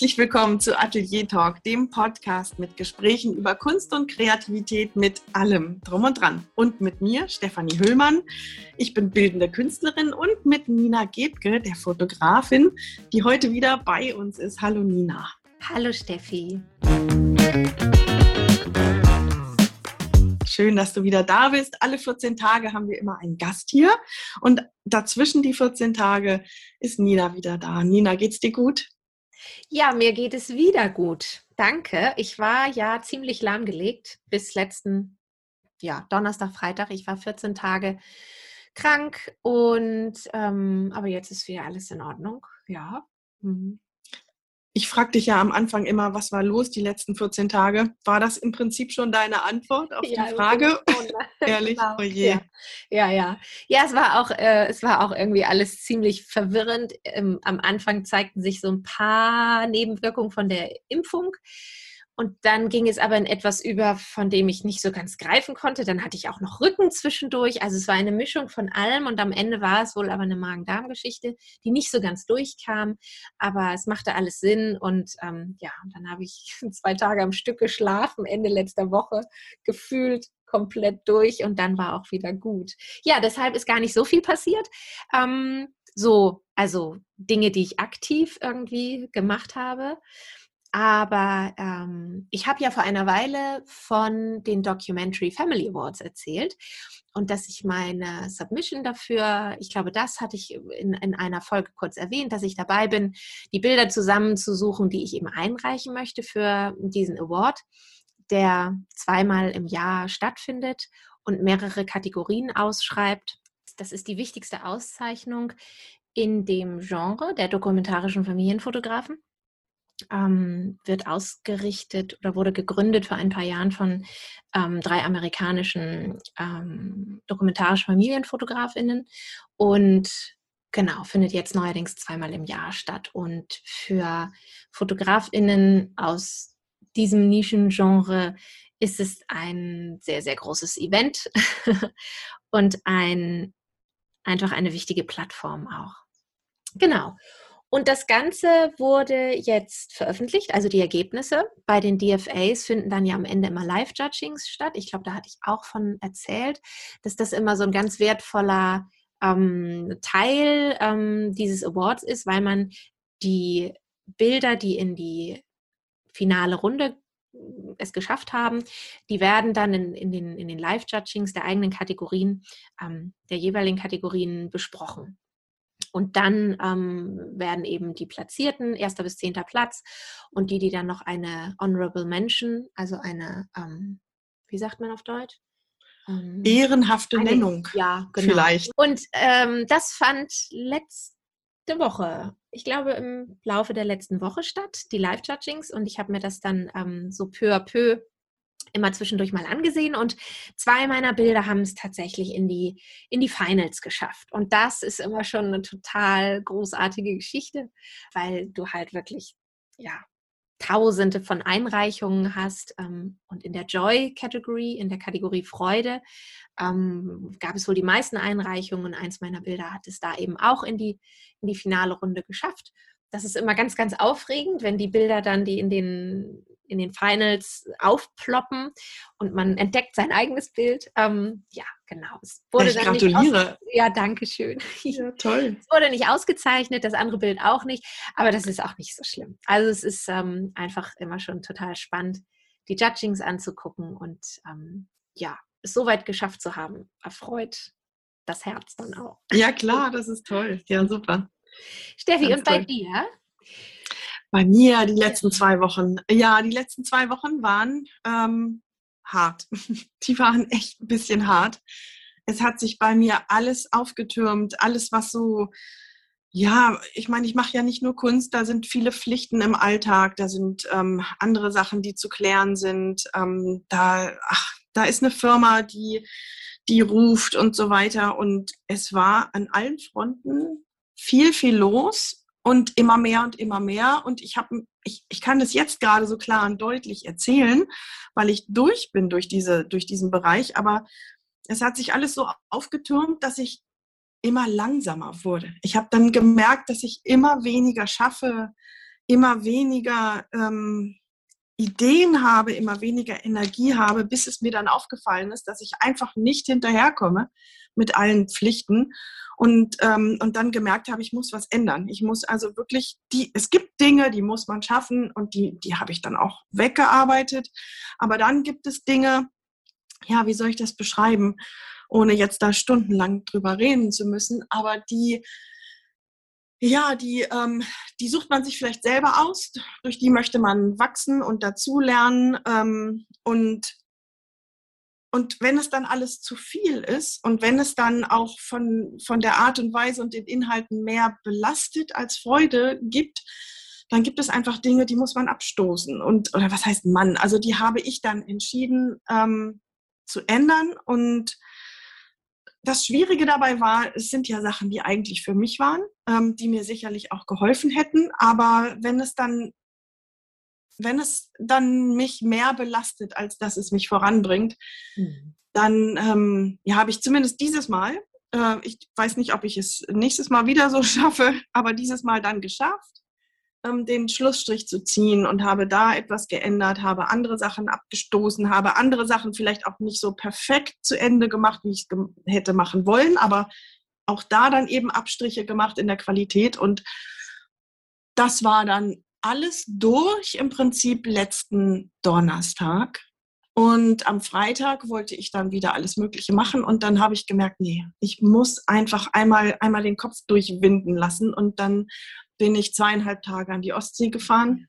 Herzlich willkommen zu Atelier Talk, dem Podcast mit Gesprächen über Kunst und Kreativität mit allem drum und dran. Und mit mir, Stefanie Höhlmann. Ich bin bildende Künstlerin und mit Nina Gebke, der Fotografin, die heute wieder bei uns ist. Hallo Nina. Hallo Steffi. Schön, dass du wieder da bist. Alle 14 Tage haben wir immer einen Gast hier und dazwischen die 14 Tage ist Nina wieder da. Nina, geht's dir gut? Ja, mir geht es wieder gut. Danke. Ich war ja ziemlich lahmgelegt bis letzten ja, Donnerstag, Freitag. Ich war 14 Tage krank und ähm, aber jetzt ist wieder alles in Ordnung. Ja. Mhm. Ich fragte dich ja am Anfang immer, was war los die letzten 14 Tage? War das im Prinzip schon deine Antwort auf ja, die Frage? Ehrlich? Genau. Oh je. Ja. ja, ja. Ja, es war auch, äh, es war auch irgendwie alles ziemlich verwirrend. Ähm, am Anfang zeigten sich so ein paar Nebenwirkungen von der Impfung. Und dann ging es aber in etwas über, von dem ich nicht so ganz greifen konnte. Dann hatte ich auch noch Rücken zwischendurch. Also es war eine Mischung von allem und am Ende war es wohl aber eine Magen-Darm-Geschichte, die nicht so ganz durchkam. Aber es machte alles Sinn und ähm, ja, dann habe ich zwei Tage am Stück geschlafen, Ende letzter Woche, gefühlt komplett durch und dann war auch wieder gut. Ja, deshalb ist gar nicht so viel passiert. Ähm, so, also Dinge, die ich aktiv irgendwie gemacht habe. Aber ähm, ich habe ja vor einer Weile von den Documentary Family Awards erzählt und dass ich meine Submission dafür, ich glaube, das hatte ich in, in einer Folge kurz erwähnt, dass ich dabei bin, die Bilder zusammenzusuchen, die ich eben einreichen möchte für diesen Award, der zweimal im Jahr stattfindet und mehrere Kategorien ausschreibt. Das ist die wichtigste Auszeichnung in dem Genre der dokumentarischen Familienfotografen ähm, wird ausgerichtet oder wurde gegründet vor ein paar Jahren von ähm, drei amerikanischen ähm, dokumentarischen Familienfotografinnen und genau, findet jetzt neuerdings zweimal im Jahr statt. Und für Fotografinnen aus diesem Nischengenre ist es ein sehr, sehr großes Event und ein, einfach eine wichtige Plattform auch. Genau. Und das Ganze wurde jetzt veröffentlicht, also die Ergebnisse. Bei den DFAs finden dann ja am Ende immer Live-Judgings statt. Ich glaube, da hatte ich auch von erzählt, dass das immer so ein ganz wertvoller ähm, Teil ähm, dieses Awards ist, weil man die Bilder, die in die finale Runde äh, es geschafft haben, die werden dann in, in den, in den Live-Judgings der eigenen Kategorien, ähm, der jeweiligen Kategorien besprochen. Und dann ähm, werden eben die Platzierten, erster bis zehnter Platz, und die, die dann noch eine Honorable Mention, also eine, ähm, wie sagt man auf Deutsch? Ähm, Ehrenhafte eine, Nennung. Ja, genau. Vielleicht. Und ähm, das fand letzte Woche, ich glaube im Laufe der letzten Woche statt, die Live-Judgings. Und ich habe mir das dann ähm, so peu à peu immer zwischendurch mal angesehen und zwei meiner Bilder haben es tatsächlich in die, in die Finals geschafft. Und das ist immer schon eine total großartige Geschichte, weil du halt wirklich, ja, Tausende von Einreichungen hast. Ähm, und in der Joy-Category, in der Kategorie Freude, ähm, gab es wohl die meisten Einreichungen. Eins meiner Bilder hat es da eben auch in die, in die finale Runde geschafft. Das ist immer ganz, ganz aufregend, wenn die Bilder dann, die in den in den Finals aufploppen und man entdeckt sein eigenes Bild. Ähm, ja, genau. Es wurde ich dann gratuliere. Nicht ja, danke schön. Ja, toll. Es wurde nicht ausgezeichnet, das andere Bild auch nicht, aber das ist auch nicht so schlimm. Also es ist ähm, einfach immer schon total spannend, die Judgings anzugucken und ähm, ja, es so weit geschafft zu haben, erfreut das Herz dann auch. Ja, klar, das ist toll. Ja, super. Steffi, Ganz und bei dir? Bei mir die letzten zwei Wochen. Ja, die letzten zwei Wochen waren ähm, hart. Die waren echt ein bisschen hart. Es hat sich bei mir alles aufgetürmt, alles, was so, ja, ich meine, ich mache ja nicht nur Kunst, da sind viele Pflichten im Alltag, da sind ähm, andere Sachen, die zu klären sind. Ähm, da, ach, da ist eine Firma, die, die ruft und so weiter. Und es war an allen Fronten viel, viel los und immer mehr und immer mehr. Und ich habe, ich, ich kann das jetzt gerade so klar und deutlich erzählen, weil ich durch bin durch diese, durch diesen Bereich. Aber es hat sich alles so aufgetürmt, dass ich immer langsamer wurde. Ich habe dann gemerkt, dass ich immer weniger schaffe, immer weniger ähm, Ideen habe, immer weniger Energie habe, bis es mir dann aufgefallen ist, dass ich einfach nicht hinterherkomme mit allen Pflichten und, ähm, und dann gemerkt habe, ich muss was ändern. Ich muss also wirklich, die, es gibt Dinge, die muss man schaffen und die, die habe ich dann auch weggearbeitet. Aber dann gibt es Dinge, ja, wie soll ich das beschreiben, ohne jetzt da stundenlang drüber reden zu müssen, aber die, ja, die, ähm, die sucht man sich vielleicht selber aus, durch die möchte man wachsen und dazulernen. Ähm, und, und wenn es dann alles zu viel ist und wenn es dann auch von, von der Art und Weise und den Inhalten mehr belastet als Freude gibt, dann gibt es einfach Dinge, die muss man abstoßen. Und, oder was heißt Mann? Also die habe ich dann entschieden ähm, zu ändern und das Schwierige dabei war, es sind ja Sachen, die eigentlich für mich waren, ähm, die mir sicherlich auch geholfen hätten. Aber wenn es dann, wenn es dann mich mehr belastet, als dass es mich voranbringt, mhm. dann ähm, ja, habe ich zumindest dieses Mal, äh, ich weiß nicht, ob ich es nächstes Mal wieder so schaffe, aber dieses Mal dann geschafft ähm, den Schlussstrich zu ziehen und habe da etwas geändert, habe andere Sachen abgestoßen, habe andere Sachen vielleicht auch nicht so perfekt zu Ende gemacht, wie ich es hätte machen wollen, aber auch da dann eben Abstriche gemacht in der Qualität und das war dann alles durch im Prinzip letzten Donnerstag. Und am Freitag wollte ich dann wieder alles Mögliche machen und dann habe ich gemerkt, nee, ich muss einfach einmal, einmal den Kopf durchwinden lassen und dann bin ich zweieinhalb Tage an die Ostsee gefahren,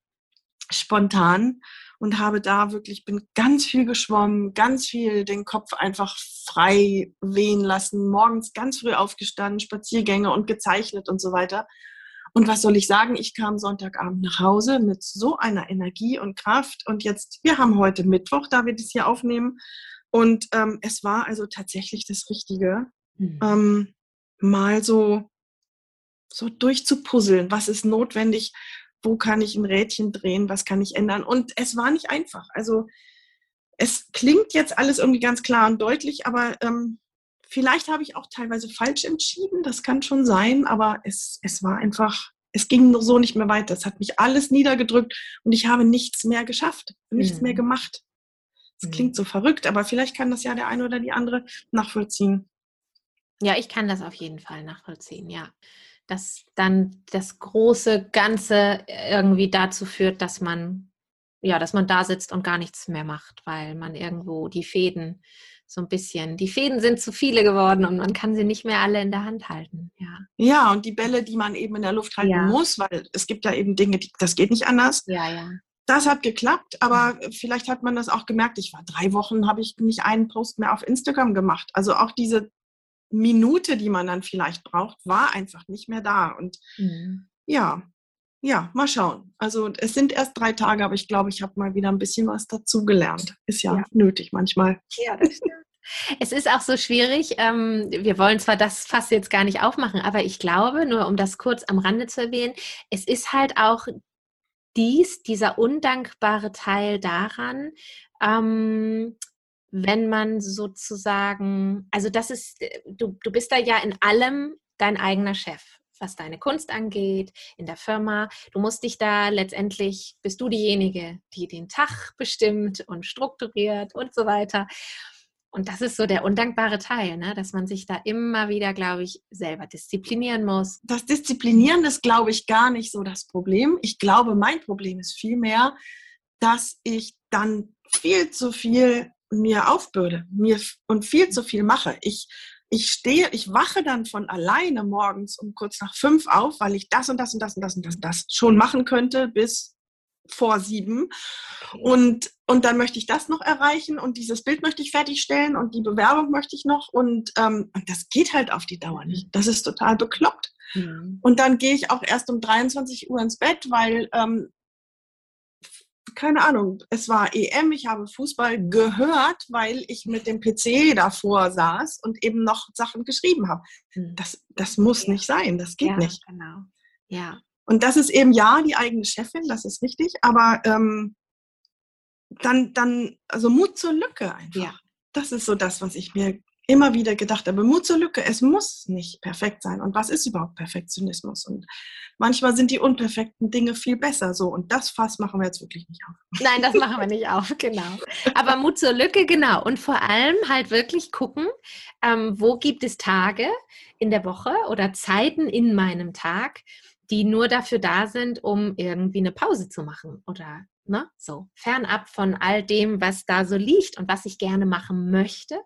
spontan und habe da wirklich, bin ganz viel geschwommen, ganz viel den Kopf einfach frei wehen lassen, morgens ganz früh aufgestanden, Spaziergänge und gezeichnet und so weiter. Und was soll ich sagen? Ich kam Sonntagabend nach Hause mit so einer Energie und Kraft. Und jetzt, wir haben heute Mittwoch, da wir das hier aufnehmen. Und ähm, es war also tatsächlich das Richtige, mhm. ähm, mal so so durchzupuzzeln, was ist notwendig, wo kann ich ein Rädchen drehen, was kann ich ändern. Und es war nicht einfach. Also es klingt jetzt alles irgendwie ganz klar und deutlich, aber ähm, vielleicht habe ich auch teilweise falsch entschieden, das kann schon sein, aber es, es war einfach, es ging so nicht mehr weiter. Es hat mich alles niedergedrückt und ich habe nichts mehr geschafft, nichts mhm. mehr gemacht. Es mhm. klingt so verrückt, aber vielleicht kann das ja der eine oder die andere nachvollziehen. Ja, ich kann das auf jeden Fall nachvollziehen, ja dass dann das große Ganze irgendwie dazu führt, dass man, ja, dass man da sitzt und gar nichts mehr macht, weil man irgendwo die Fäden so ein bisschen, die Fäden sind zu viele geworden und man kann sie nicht mehr alle in der Hand halten. Ja, ja und die Bälle, die man eben in der Luft halten ja. muss, weil es gibt ja eben Dinge, die, das geht nicht anders. Ja, ja. Das hat geklappt, aber vielleicht hat man das auch gemerkt. Ich war drei Wochen, habe ich nicht einen Post mehr auf Instagram gemacht. Also auch diese Minute, die man dann vielleicht braucht, war einfach nicht mehr da. Und mhm. ja, ja, mal schauen. Also es sind erst drei Tage, aber ich glaube, ich habe mal wieder ein bisschen was dazugelernt. Ist ja, ja. nötig manchmal. Ja, das stimmt. Es ist auch so schwierig. Ähm, wir wollen zwar das Fass jetzt gar nicht aufmachen, aber ich glaube, nur um das kurz am Rande zu erwähnen, es ist halt auch dies, dieser undankbare Teil daran, ähm, wenn man sozusagen, also das ist, äh, du, du bist da ja in allem dein eigener Chef, was deine Kunst angeht, in der Firma. Du musst dich da letztendlich, bist du diejenige, die den Tag bestimmt und strukturiert und so weiter. Und das ist so der undankbare Teil, ne? dass man sich da immer wieder, glaube ich, selber disziplinieren muss. Das Disziplinieren ist, glaube ich, gar nicht so das Problem. Ich glaube, mein Problem ist vielmehr, dass ich dann viel zu viel mir aufbürde mir und viel zu viel mache. Ich, ich stehe, ich wache dann von alleine morgens um kurz nach fünf auf, weil ich das und das und das und das und das, und das schon machen könnte bis vor sieben. Und, und dann möchte ich das noch erreichen und dieses Bild möchte ich fertigstellen und die Bewerbung möchte ich noch. Und, ähm, und das geht halt auf die Dauer nicht. Das ist total bekloppt. Mhm. Und dann gehe ich auch erst um 23 Uhr ins Bett, weil ähm, keine Ahnung, es war EM, ich habe Fußball gehört, weil ich mit dem PC davor saß und eben noch Sachen geschrieben habe. Hm. Das, das muss ja. nicht sein, das geht ja, nicht. Genau. Ja. Und das ist eben ja die eigene Chefin, das ist richtig, aber ähm, dann, dann, also Mut zur Lücke einfach. Ja. Das ist so das, was ich mir immer wieder gedacht habe, Mut zur Lücke, es muss nicht perfekt sein. Und was ist überhaupt Perfektionismus? Und manchmal sind die unperfekten Dinge viel besser so. Und das Fass machen wir jetzt wirklich nicht auf. Nein, das machen wir nicht auf, genau. Aber Mut zur Lücke, genau. Und vor allem halt wirklich gucken, ähm, wo gibt es Tage in der Woche oder Zeiten in meinem Tag, die nur dafür da sind, um irgendwie eine Pause zu machen oder ne, so fernab von all dem, was da so liegt und was ich gerne machen möchte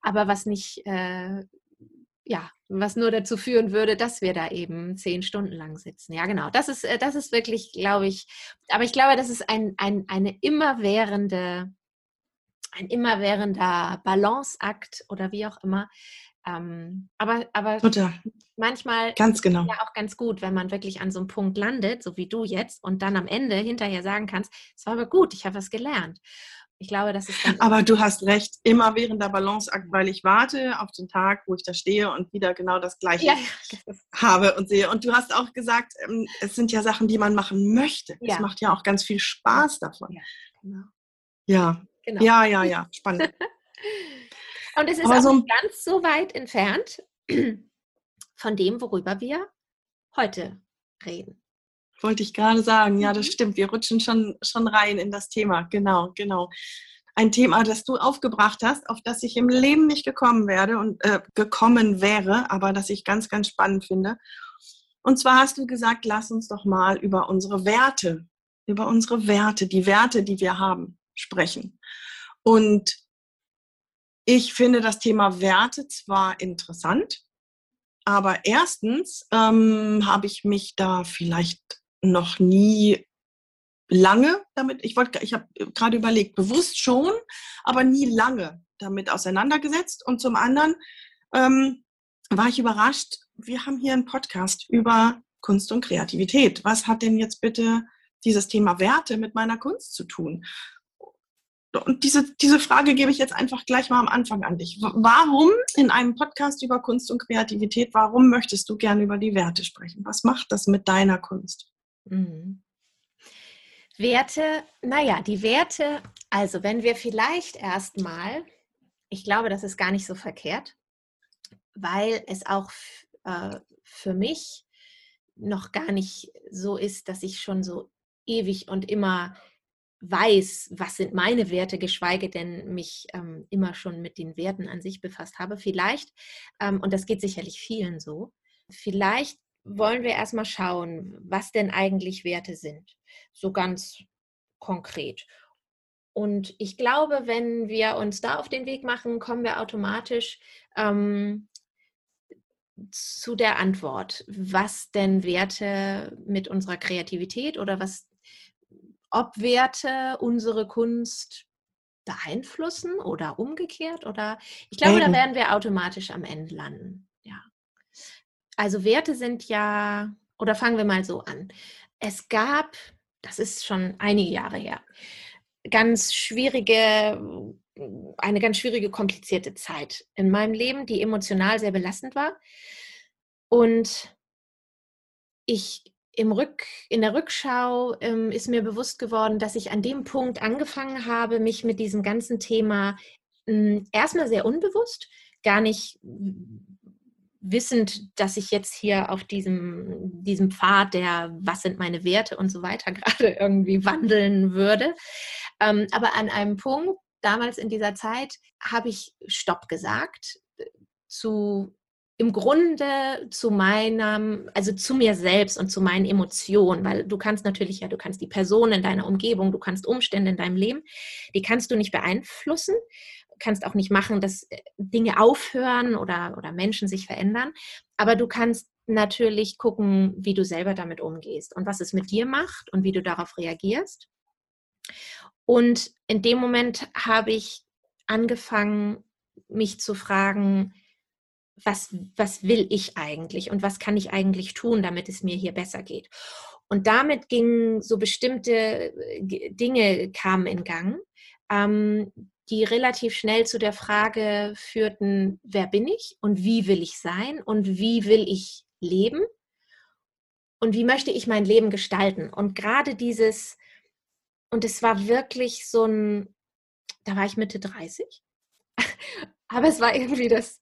aber was nicht, äh, ja, was nur dazu führen würde, dass wir da eben zehn Stunden lang sitzen. Ja, genau. Das ist, äh, das ist wirklich, glaube ich, aber ich glaube, das ist ein, ein, eine immerwährende, ein immerwährender Balanceakt oder wie auch immer. Ähm, aber aber Total. manchmal ganz genau. ja auch ganz gut, wenn man wirklich an so einem Punkt landet, so wie du jetzt, und dann am Ende hinterher sagen kannst, es war aber gut, ich habe was gelernt. Ich glaube, das ist Aber du hast recht, immer während der Balanceakt, weil ich warte auf den Tag, wo ich da stehe und wieder genau das Gleiche ja, ja. habe und sehe. Und du hast auch gesagt, ähm, es sind ja Sachen, die man machen möchte. Ja. Es macht ja auch ganz viel Spaß davon. Ja, genau. Ja, genau. ja, ja, ja. spannend. und es ist Aber auch so nicht ganz so weit entfernt von dem, worüber wir heute reden. Wollte ich gerade sagen. Ja, das mhm. stimmt. Wir rutschen schon, schon rein in das Thema. Genau, genau. Ein Thema, das du aufgebracht hast, auf das ich im Leben nicht gekommen werde und äh, gekommen wäre, aber das ich ganz, ganz spannend finde. Und zwar hast du gesagt, lass uns doch mal über unsere Werte, über unsere Werte, die Werte, die wir haben, sprechen. Und ich finde das Thema Werte zwar interessant, aber erstens ähm, habe ich mich da vielleicht noch nie lange damit, ich wollte, ich habe gerade überlegt, bewusst schon, aber nie lange damit auseinandergesetzt. Und zum anderen ähm, war ich überrascht, wir haben hier einen Podcast über Kunst und Kreativität. Was hat denn jetzt bitte dieses Thema Werte mit meiner Kunst zu tun? Und diese, diese Frage gebe ich jetzt einfach gleich mal am Anfang an dich. Warum in einem Podcast über Kunst und Kreativität, warum möchtest du gerne über die Werte sprechen? Was macht das mit deiner Kunst? Mhm. Werte, naja, die Werte, also wenn wir vielleicht erstmal, ich glaube, das ist gar nicht so verkehrt, weil es auch äh, für mich noch gar nicht so ist, dass ich schon so ewig und immer weiß, was sind meine Werte, geschweige denn mich ähm, immer schon mit den Werten an sich befasst habe. Vielleicht, ähm, und das geht sicherlich vielen so, vielleicht wollen wir erstmal schauen, was denn eigentlich Werte sind. So ganz konkret. Und ich glaube, wenn wir uns da auf den Weg machen, kommen wir automatisch ähm, zu der Antwort, was denn Werte mit unserer Kreativität oder was, ob Werte unsere Kunst beeinflussen oder umgekehrt oder ich glaube, da werden wir automatisch am Ende landen. Also Werte sind ja, oder fangen wir mal so an. Es gab, das ist schon einige Jahre her, ganz schwierige, eine ganz schwierige, komplizierte Zeit in meinem Leben, die emotional sehr belastend war. Und ich im Rück, in der Rückschau ähm, ist mir bewusst geworden, dass ich an dem Punkt angefangen habe, mich mit diesem ganzen Thema äh, erstmal sehr unbewusst, gar nicht wissend, dass ich jetzt hier auf diesem, diesem Pfad der, was sind meine Werte und so weiter gerade irgendwie wandeln würde. Ähm, aber an einem Punkt, damals in dieser Zeit, habe ich Stopp gesagt zu im Grunde zu meinem, also zu mir selbst und zu meinen Emotionen, weil du kannst natürlich ja, du kannst die Person in deiner Umgebung, du kannst Umstände in deinem Leben, die kannst du nicht beeinflussen kannst auch nicht machen, dass äh, Dinge aufhören oder, oder Menschen sich verändern. Aber du kannst natürlich gucken, wie du selber damit umgehst und was es mit dir macht und wie du darauf reagierst. Und in dem Moment habe ich angefangen, mich zu fragen, was, was will ich eigentlich und was kann ich eigentlich tun, damit es mir hier besser geht. Und damit gingen so bestimmte äh, Dinge kamen in Gang, ähm, die relativ schnell zu der Frage führten, wer bin ich und wie will ich sein und wie will ich leben und wie möchte ich mein Leben gestalten. Und gerade dieses, und es war wirklich so ein, da war ich Mitte 30 Aber es war irgendwie das,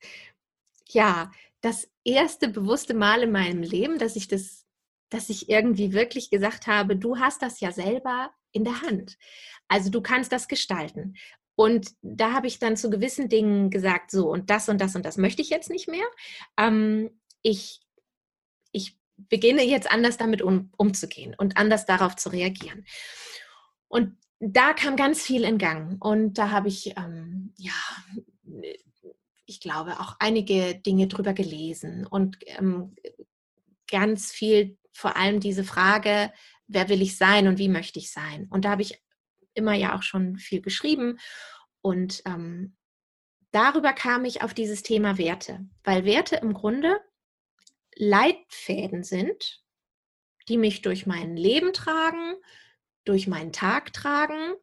ja, das erste bewusste Mal in meinem Leben, dass ich das, dass ich irgendwie wirklich gesagt habe, du hast das ja selber in der Hand. Also du kannst das gestalten. Und da habe ich dann zu gewissen Dingen gesagt, so und das und das und das möchte ich jetzt nicht mehr. Ähm, ich, ich beginne jetzt anders damit um, umzugehen und anders darauf zu reagieren. Und da kam ganz viel in Gang. Und da habe ich, ähm, ja, ich glaube, auch einige Dinge drüber gelesen und ähm, ganz viel, vor allem diese Frage, wer will ich sein und wie möchte ich sein? Und da habe ich immer ja auch schon viel geschrieben. Und ähm, darüber kam ich auf dieses Thema Werte, weil Werte im Grunde Leitfäden sind, die mich durch mein Leben tragen, durch meinen Tag tragen,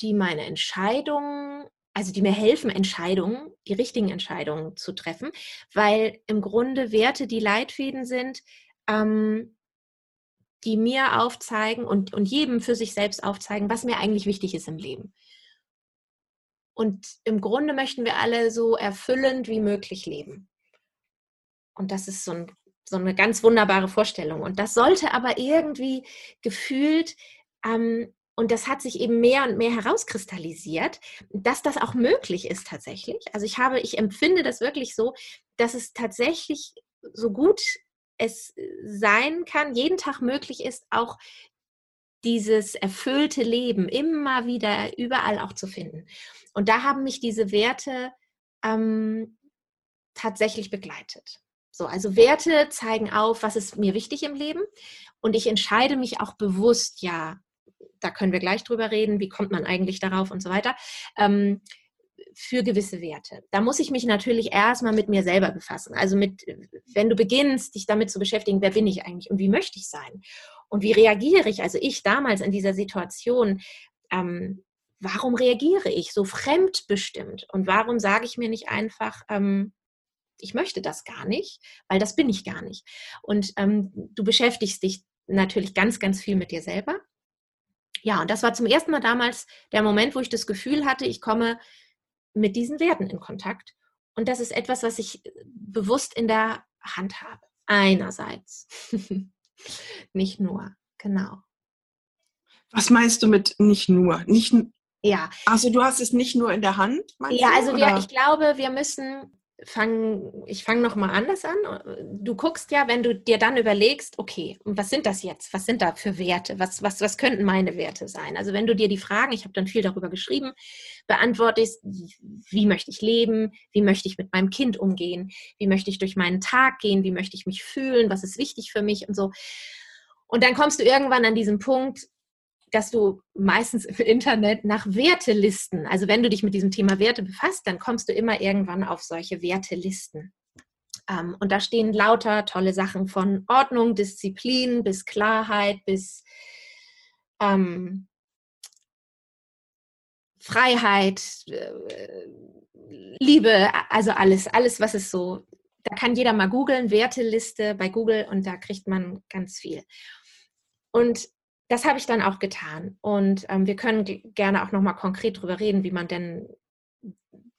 die meine Entscheidungen, also die mir helfen, Entscheidungen, die richtigen Entscheidungen zu treffen, weil im Grunde Werte die Leitfäden sind, ähm, die mir aufzeigen und, und jedem für sich selbst aufzeigen, was mir eigentlich wichtig ist im Leben. Und im Grunde möchten wir alle so erfüllend wie möglich leben. Und das ist so, ein, so eine ganz wunderbare Vorstellung. Und das sollte aber irgendwie gefühlt, ähm, und das hat sich eben mehr und mehr herauskristallisiert, dass das auch möglich ist tatsächlich. Also ich habe, ich empfinde das wirklich so, dass es tatsächlich so gut es sein kann, jeden Tag möglich ist, auch dieses erfüllte Leben immer wieder überall auch zu finden. Und da haben mich diese Werte ähm, tatsächlich begleitet. So, also Werte zeigen auf, was ist mir wichtig im Leben. Und ich entscheide mich auch bewusst, ja, da können wir gleich drüber reden, wie kommt man eigentlich darauf und so weiter. Ähm, für gewisse Werte. Da muss ich mich natürlich erstmal mit mir selber befassen. Also mit, wenn du beginnst, dich damit zu beschäftigen, wer bin ich eigentlich und wie möchte ich sein? Und wie reagiere ich? Also ich damals in dieser Situation, ähm, warum reagiere ich so fremdbestimmt? Und warum sage ich mir nicht einfach, ähm, ich möchte das gar nicht, weil das bin ich gar nicht. Und ähm, du beschäftigst dich natürlich ganz, ganz viel mit dir selber. Ja, und das war zum ersten Mal damals der Moment, wo ich das Gefühl hatte, ich komme mit diesen Werten in Kontakt. Und das ist etwas, was ich äh, bewusst in der Hand habe. Einerseits. nicht nur, genau. Was meinst du mit nicht nur? Nicht, ja. Also du hast es nicht nur in der Hand? Ja, also wir, ich glaube, wir müssen fang, ich fange nochmal anders an. Du guckst ja, wenn du dir dann überlegst, okay, was sind das jetzt? Was sind da für Werte? Was, was, was könnten meine Werte sein? Also wenn du dir die Fragen, ich habe dann viel darüber geschrieben, beantwortest, wie möchte ich leben? Wie möchte ich mit meinem Kind umgehen? Wie möchte ich durch meinen Tag gehen? Wie möchte ich mich fühlen? Was ist wichtig für mich und so? Und dann kommst du irgendwann an diesen Punkt, dass du meistens im Internet nach Wertelisten, also wenn du dich mit diesem Thema Werte befasst, dann kommst du immer irgendwann auf solche Wertelisten. Ähm, und da stehen lauter tolle Sachen von Ordnung, Disziplin bis Klarheit bis ähm, Freiheit, äh, Liebe, also alles, alles, was es so, da kann jeder mal googeln, Werteliste bei Google und da kriegt man ganz viel. Und das habe ich dann auch getan. Und ähm, wir können gerne auch nochmal konkret darüber reden, wie man denn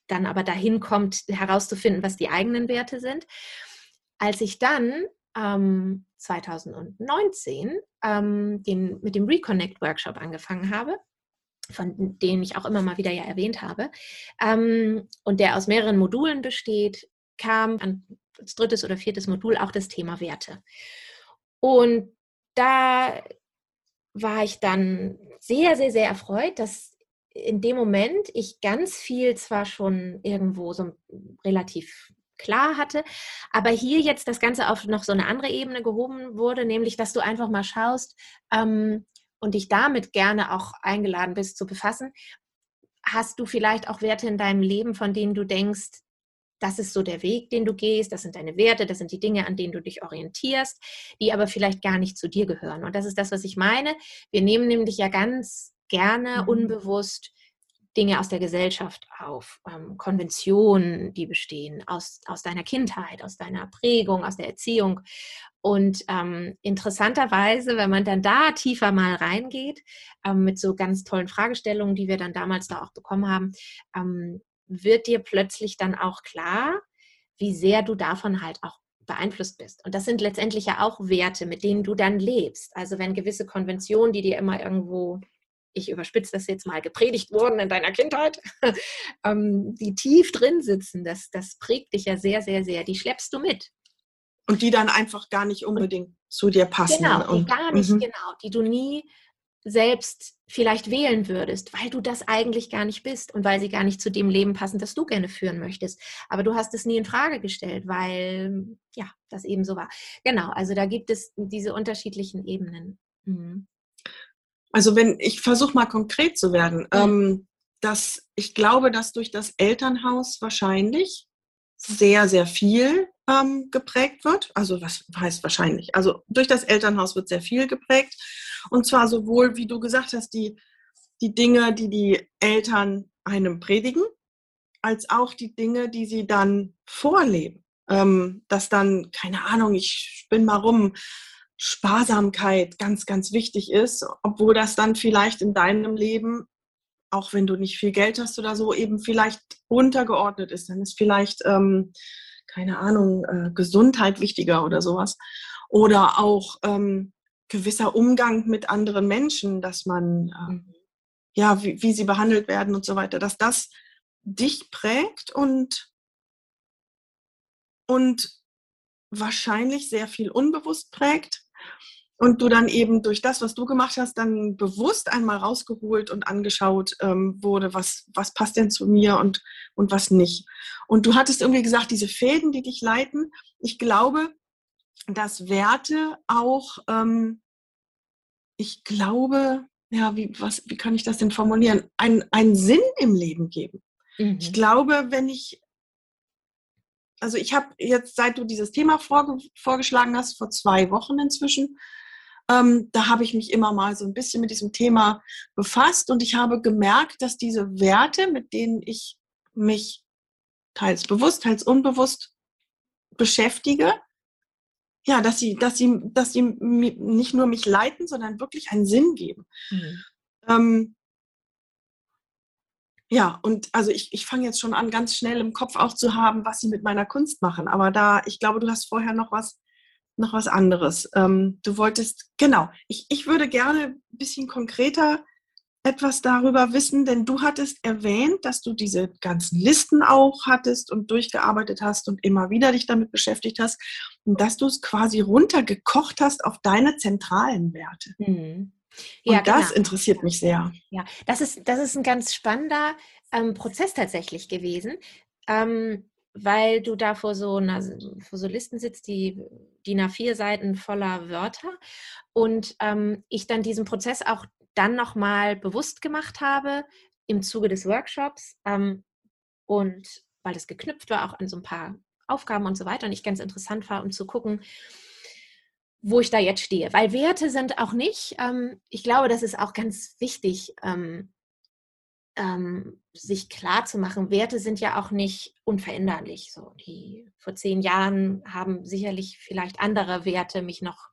dann aber dahin kommt, herauszufinden, was die eigenen Werte sind. Als ich dann ähm, 2019 ähm, den, mit dem Reconnect Workshop angefangen habe, von dem ich auch immer mal wieder ja erwähnt habe, ähm, und der aus mehreren Modulen besteht, kam als drittes oder viertes Modul auch das Thema Werte. Und da war ich dann sehr, sehr, sehr erfreut, dass in dem Moment ich ganz viel zwar schon irgendwo so relativ klar hatte, aber hier jetzt das Ganze auf noch so eine andere Ebene gehoben wurde, nämlich dass du einfach mal schaust ähm, und dich damit gerne auch eingeladen bist zu befassen. Hast du vielleicht auch Werte in deinem Leben, von denen du denkst, das ist so der Weg, den du gehst, das sind deine Werte, das sind die Dinge, an denen du dich orientierst, die aber vielleicht gar nicht zu dir gehören. Und das ist das, was ich meine. Wir nehmen nämlich ja ganz gerne mhm. unbewusst Dinge aus der Gesellschaft auf, ähm, Konventionen, die bestehen, aus, aus deiner Kindheit, aus deiner Prägung, aus der Erziehung. Und ähm, interessanterweise, wenn man dann da tiefer mal reingeht, ähm, mit so ganz tollen Fragestellungen, die wir dann damals da auch bekommen haben, ähm, wird dir plötzlich dann auch klar, wie sehr du davon halt auch beeinflusst bist. Und das sind letztendlich ja auch Werte, mit denen du dann lebst. Also wenn gewisse Konventionen, die dir immer irgendwo, ich überspitze das jetzt mal, gepredigt wurden in deiner Kindheit, ähm, die tief drin sitzen, das, das prägt dich ja sehr, sehr, sehr. Die schleppst du mit. Und die dann einfach gar nicht unbedingt zu dir passen. Genau, die gar nicht, mhm. genau, die du nie selbst vielleicht wählen würdest, weil du das eigentlich gar nicht bist und weil sie gar nicht zu dem Leben passen, das du gerne führen möchtest. Aber du hast es nie in Frage gestellt, weil ja, das eben so war. Genau, also da gibt es diese unterschiedlichen Ebenen. Mhm. Also wenn ich versuche mal konkret zu werden, mhm. ähm, dass ich glaube, dass durch das Elternhaus wahrscheinlich sehr, sehr viel ähm, geprägt wird. Also was heißt wahrscheinlich? Also durch das Elternhaus wird sehr viel geprägt. Und zwar sowohl, wie du gesagt hast, die, die Dinge, die die Eltern einem predigen, als auch die Dinge, die sie dann vorleben. Ähm, dass dann, keine Ahnung, ich spinne mal rum, Sparsamkeit ganz, ganz wichtig ist, obwohl das dann vielleicht in deinem Leben, auch wenn du nicht viel Geld hast oder so, eben vielleicht untergeordnet ist. Dann ist vielleicht, ähm, keine Ahnung, äh, Gesundheit wichtiger oder sowas. Oder auch ähm, gewisser Umgang mit anderen Menschen, dass man, äh, mhm. ja, wie, wie sie behandelt werden und so weiter, dass das dich prägt und, und wahrscheinlich sehr viel unbewusst prägt und du dann eben durch das, was du gemacht hast, dann bewusst einmal rausgeholt und angeschaut ähm, wurde, was, was passt denn zu mir und, und was nicht. Und du hattest irgendwie gesagt, diese Fäden, die dich leiten, ich glaube, dass Werte auch, ähm, ich glaube, ja, wie, was, wie kann ich das denn formulieren, einen, einen Sinn im Leben geben. Mhm. Ich glaube, wenn ich, also ich habe jetzt, seit du dieses Thema vorge vorgeschlagen hast, vor zwei Wochen inzwischen, ähm, da habe ich mich immer mal so ein bisschen mit diesem Thema befasst und ich habe gemerkt, dass diese Werte, mit denen ich mich teils bewusst, teils unbewusst beschäftige, ja, dass sie, dass sie, dass sie nicht nur mich leiten, sondern wirklich einen Sinn geben. Mhm. Ähm, ja, und also ich, ich fange jetzt schon an, ganz schnell im Kopf auch zu haben, was sie mit meiner Kunst machen. Aber da, ich glaube, du hast vorher noch was, noch was anderes. Ähm, du wolltest, genau, ich, ich würde gerne ein bisschen konkreter etwas darüber wissen, denn du hattest erwähnt, dass du diese ganzen Listen auch hattest und durchgearbeitet hast und immer wieder dich damit beschäftigt hast und dass du es quasi runtergekocht hast auf deine zentralen Werte. Mhm. Ja, und das genau. interessiert mich sehr. Ja, das ist, das ist ein ganz spannender ähm, Prozess tatsächlich gewesen, ähm, weil du da vor so, einer, vor so Listen sitzt, die DIN A4 Seiten voller Wörter und ähm, ich dann diesen Prozess auch dann nochmal bewusst gemacht habe im Zuge des Workshops ähm, und weil es geknüpft war auch an so ein paar Aufgaben und so weiter und ich ganz interessant war, um zu gucken, wo ich da jetzt stehe. Weil Werte sind auch nicht, ähm, ich glaube, das ist auch ganz wichtig, ähm, ähm, sich klar zu machen, Werte sind ja auch nicht unveränderlich. So, die vor zehn Jahren haben sicherlich vielleicht andere Werte mich noch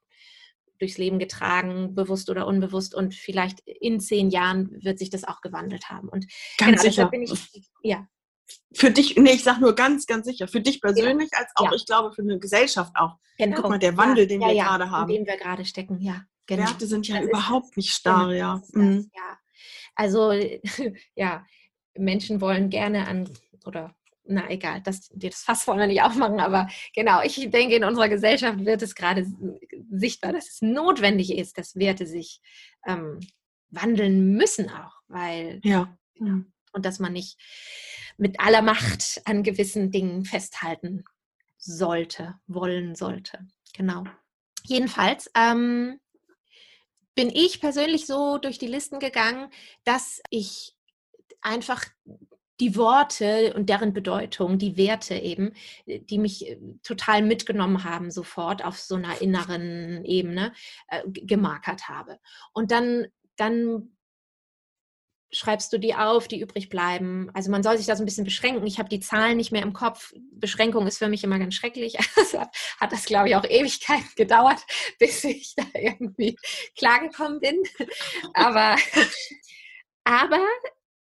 durchs Leben getragen, bewusst oder unbewusst. Und vielleicht in zehn Jahren wird sich das auch gewandelt haben. Und ganz genau, sicher. Ich, ja. Für dich, nee, ich sage nur ganz, ganz sicher, für dich persönlich, ja. als auch, ja. ich glaube, für eine Gesellschaft auch. Genau. Guck mal, der Wandel, ja. den wir gerade haben. In dem wir gerade stecken, ja. Genau. Werte sind ja das überhaupt nicht starr, genau. ja. Mhm. ja. Also, ja, Menschen wollen gerne an, oder na egal, das, das Fass wollen wir nicht aufmachen, aber genau, ich denke, in unserer Gesellschaft wird es gerade sichtbar, dass es notwendig ist, dass Werte sich ähm, wandeln müssen auch, weil ja. ja. und dass man nicht mit aller Macht an gewissen Dingen festhalten sollte, wollen sollte. Genau. Jedenfalls ähm, bin ich persönlich so durch die Listen gegangen, dass ich einfach die Worte und deren Bedeutung, die Werte eben, die mich äh, total mitgenommen haben sofort auf so einer inneren Ebene äh, gemarkert habe. Und dann, dann schreibst du die auf, die übrig bleiben. Also man soll sich da so ein bisschen beschränken. Ich habe die Zahlen nicht mehr im Kopf. Beschränkung ist für mich immer ganz schrecklich. Also hat das, glaube ich, auch Ewigkeiten gedauert, bis ich da irgendwie klargekommen bin. Aber, aber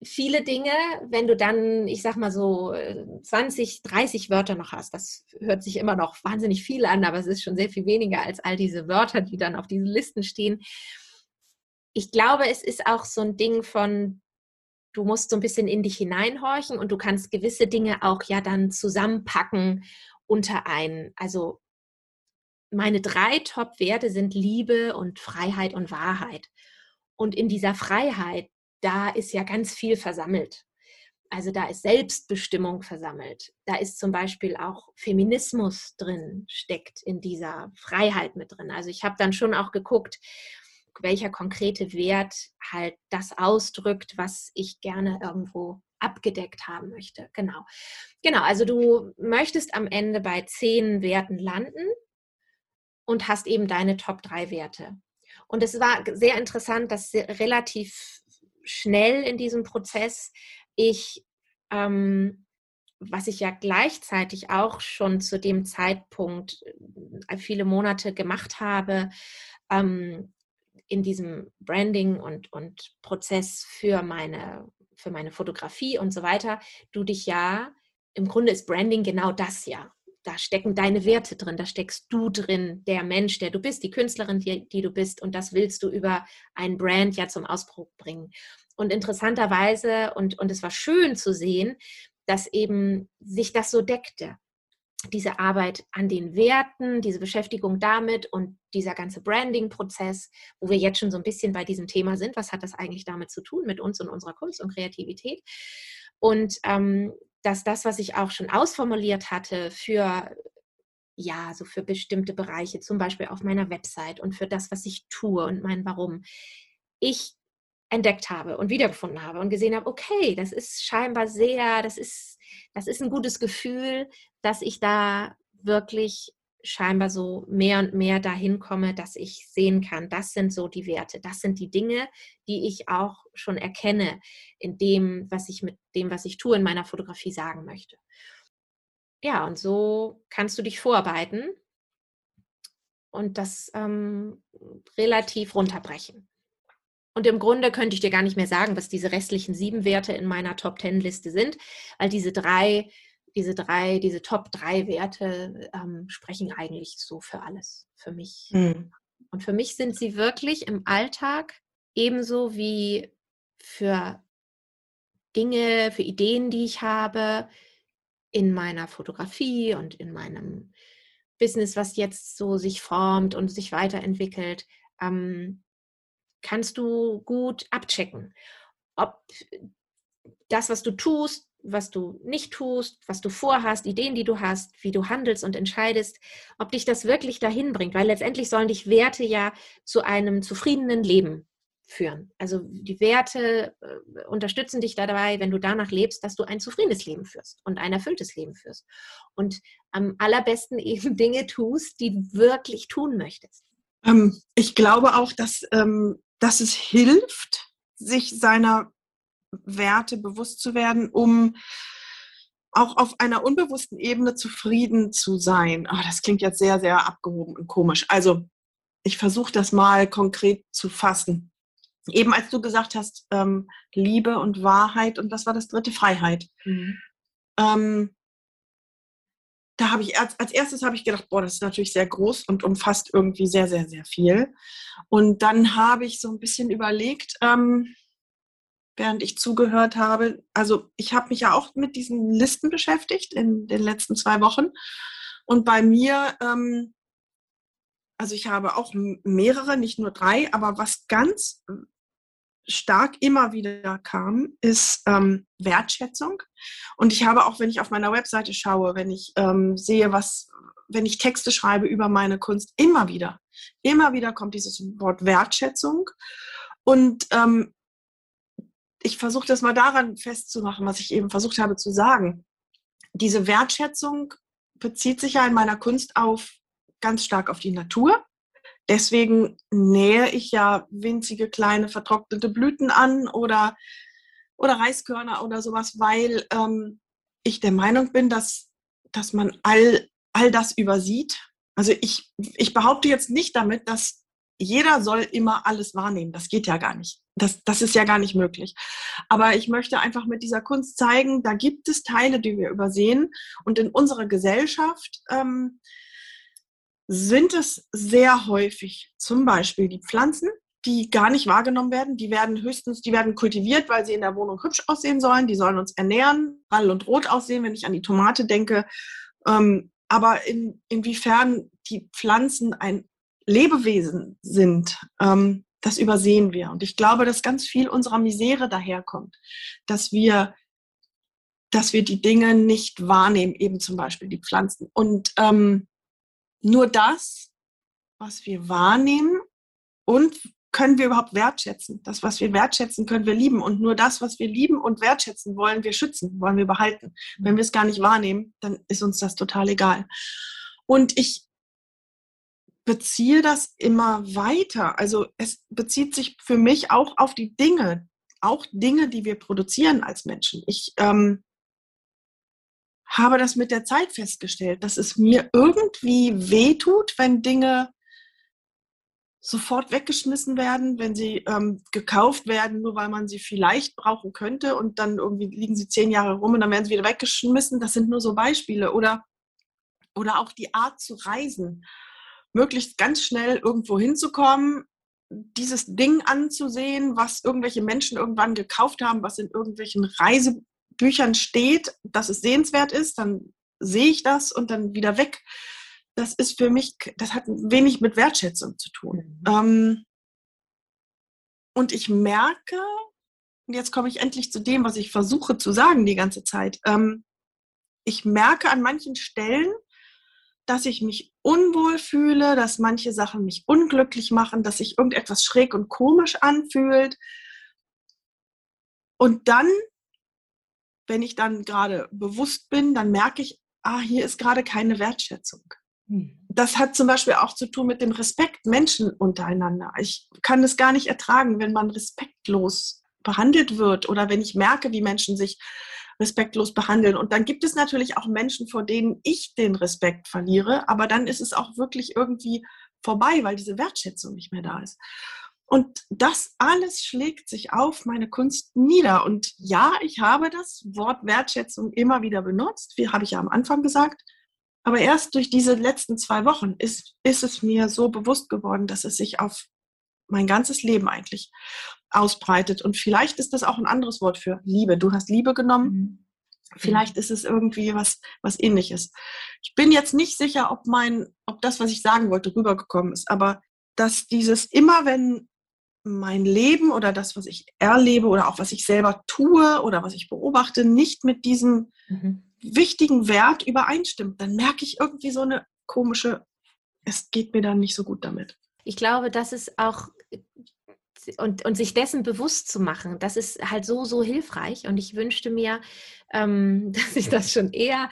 viele Dinge, wenn du dann, ich sag mal so 20, 30 Wörter noch hast, das hört sich immer noch wahnsinnig viel an, aber es ist schon sehr viel weniger als all diese Wörter, die dann auf diesen Listen stehen. Ich glaube, es ist auch so ein Ding von, du musst so ein bisschen in dich hineinhorchen und du kannst gewisse Dinge auch ja dann zusammenpacken unter einen. Also meine drei Top-Werte sind Liebe und Freiheit und Wahrheit. Und in dieser Freiheit, da ist ja ganz viel versammelt. Also da ist Selbstbestimmung versammelt. Da ist zum Beispiel auch Feminismus drin, steckt in dieser Freiheit mit drin. Also ich habe dann schon auch geguckt, welcher konkrete Wert halt das ausdrückt, was ich gerne irgendwo abgedeckt haben möchte. Genau. Genau, also du möchtest am Ende bei zehn Werten landen und hast eben deine Top 3 Werte. Und es war sehr interessant, dass relativ schnell in diesem Prozess ich, ähm, was ich ja gleichzeitig auch schon zu dem Zeitpunkt äh, viele Monate gemacht habe, ähm, in diesem Branding und, und Prozess für meine, für meine Fotografie und so weiter, du dich ja, im Grunde ist Branding genau das ja da stecken deine Werte drin, da steckst du drin, der Mensch, der du bist, die Künstlerin, die, die du bist. Und das willst du über ein Brand ja zum Ausdruck bringen. Und interessanterweise, und, und es war schön zu sehen, dass eben sich das so deckte. Diese Arbeit an den Werten, diese Beschäftigung damit und dieser ganze Branding-Prozess, wo wir jetzt schon so ein bisschen bei diesem Thema sind, was hat das eigentlich damit zu tun mit uns und unserer Kunst und Kreativität? Und ähm, dass das, was ich auch schon ausformuliert hatte für ja, so für bestimmte Bereiche, zum Beispiel auf meiner Website und für das, was ich tue und mein Warum, ich entdeckt habe und wiedergefunden habe und gesehen habe, okay, das ist scheinbar sehr, das ist, das ist ein gutes Gefühl, dass ich da wirklich scheinbar so mehr und mehr dahin komme, dass ich sehen kann, das sind so die Werte, das sind die Dinge, die ich auch schon erkenne in dem, was ich mit dem, was ich tue, in meiner Fotografie sagen möchte. Ja, und so kannst du dich vorarbeiten und das ähm, relativ runterbrechen. Und im Grunde könnte ich dir gar nicht mehr sagen, was diese restlichen sieben Werte in meiner Top Ten Liste sind, weil diese drei diese drei, diese Top drei Werte ähm, sprechen eigentlich so für alles, für mich. Mhm. Und für mich sind sie wirklich im Alltag ebenso wie für Dinge, für Ideen, die ich habe, in meiner Fotografie und in meinem Business, was jetzt so sich formt und sich weiterentwickelt, ähm, kannst du gut abchecken, ob das, was du tust, was du nicht tust, was du vorhast, Ideen, die du hast, wie du handelst und entscheidest, ob dich das wirklich dahin bringt, weil letztendlich sollen dich Werte ja zu einem zufriedenen Leben führen. Also die Werte äh, unterstützen dich dabei, wenn du danach lebst, dass du ein zufriedenes Leben führst und ein erfülltes Leben führst. Und am allerbesten eben Dinge tust, die du wirklich tun möchtest. Ähm, ich glaube auch, dass, ähm, dass es hilft, sich seiner Werte bewusst zu werden, um auch auf einer unbewussten Ebene zufrieden zu sein. Oh, das klingt jetzt sehr, sehr abgehoben und komisch. Also ich versuche das mal konkret zu fassen. Eben als du gesagt hast, ähm, Liebe und Wahrheit und was war das dritte? Freiheit. Mhm. Ähm, da habe ich als, als erstes habe ich gedacht, boah, das ist natürlich sehr groß und umfasst irgendwie sehr, sehr, sehr viel. Und dann habe ich so ein bisschen überlegt, ähm, während ich zugehört habe. Also ich habe mich ja auch mit diesen Listen beschäftigt in den letzten zwei Wochen. Und bei mir, ähm, also ich habe auch mehrere, nicht nur drei, aber was ganz stark immer wieder kam, ist ähm, Wertschätzung. Und ich habe auch, wenn ich auf meiner Webseite schaue, wenn ich ähm, sehe, was, wenn ich Texte schreibe über meine Kunst, immer wieder, immer wieder kommt dieses Wort Wertschätzung. Und ähm, ich versuche das mal daran festzumachen, was ich eben versucht habe zu sagen. Diese Wertschätzung bezieht sich ja in meiner Kunst auf ganz stark auf die Natur. Deswegen nähe ich ja winzige kleine vertrocknete Blüten an oder, oder Reiskörner oder sowas, weil ähm, ich der Meinung bin, dass, dass man all, all das übersieht. Also ich, ich behaupte jetzt nicht damit, dass jeder soll immer alles wahrnehmen. Das geht ja gar nicht. Das, das ist ja gar nicht möglich. Aber ich möchte einfach mit dieser Kunst zeigen, da gibt es Teile, die wir übersehen. Und in unserer Gesellschaft ähm, sind es sehr häufig zum Beispiel die Pflanzen, die gar nicht wahrgenommen werden. Die werden höchstens, die werden kultiviert, weil sie in der Wohnung hübsch aussehen sollen. Die sollen uns ernähren, hall und rot aussehen, wenn ich an die Tomate denke. Ähm, aber in, inwiefern die Pflanzen ein Lebewesen sind, ähm, das übersehen wir. Und ich glaube, dass ganz viel unserer Misere daherkommt, dass wir, dass wir die Dinge nicht wahrnehmen, eben zum Beispiel die Pflanzen. Und ähm, nur das, was wir wahrnehmen und können wir überhaupt wertschätzen. Das, was wir wertschätzen, können wir lieben. Und nur das, was wir lieben und wertschätzen, wollen wir schützen, wollen wir behalten. Wenn wir es gar nicht wahrnehmen, dann ist uns das total egal. Und ich beziehe das immer weiter. Also es bezieht sich für mich auch auf die Dinge, auch Dinge, die wir produzieren als Menschen. Ich ähm, habe das mit der Zeit festgestellt, dass es mir irgendwie wehtut, wenn Dinge sofort weggeschmissen werden, wenn sie ähm, gekauft werden, nur weil man sie vielleicht brauchen könnte und dann irgendwie liegen sie zehn Jahre rum und dann werden sie wieder weggeschmissen. Das sind nur so Beispiele. Oder, oder auch die Art zu reisen möglichst ganz schnell irgendwo hinzukommen, dieses Ding anzusehen, was irgendwelche Menschen irgendwann gekauft haben, was in irgendwelchen Reisebüchern steht, dass es sehenswert ist, dann sehe ich das und dann wieder weg. Das ist für mich, das hat wenig mit Wertschätzung zu tun. Mhm. Ähm, und ich merke, und jetzt komme ich endlich zu dem, was ich versuche zu sagen die ganze Zeit. Ähm, ich merke an manchen Stellen, dass ich mich unwohl fühle, dass manche Sachen mich unglücklich machen, dass sich irgendetwas schräg und komisch anfühlt. Und dann, wenn ich dann gerade bewusst bin, dann merke ich, ah, hier ist gerade keine Wertschätzung. Hm. Das hat zum Beispiel auch zu tun mit dem Respekt Menschen untereinander. Ich kann es gar nicht ertragen, wenn man respektlos behandelt wird oder wenn ich merke, wie Menschen sich respektlos behandeln. Und dann gibt es natürlich auch Menschen, vor denen ich den Respekt verliere, aber dann ist es auch wirklich irgendwie vorbei, weil diese Wertschätzung nicht mehr da ist. Und das alles schlägt sich auf meine Kunst nieder. Und ja, ich habe das Wort Wertschätzung immer wieder benutzt, wie habe ich ja am Anfang gesagt. Aber erst durch diese letzten zwei Wochen ist, ist es mir so bewusst geworden, dass es sich auf mein ganzes Leben eigentlich ausbreitet. Und vielleicht ist das auch ein anderes Wort für Liebe. Du hast Liebe genommen. Mhm. Vielleicht ist es irgendwie was, was ähnliches. Ich bin jetzt nicht sicher, ob mein, ob das, was ich sagen wollte, rübergekommen ist, aber dass dieses immer, wenn mein Leben oder das, was ich erlebe oder auch was ich selber tue oder was ich beobachte, nicht mit diesem mhm. wichtigen Wert übereinstimmt, dann merke ich irgendwie so eine komische, es geht mir dann nicht so gut damit. Ich glaube, das ist auch und, und sich dessen bewusst zu machen, das ist halt so, so hilfreich. Und ich wünschte mir, ähm, dass ich das schon eher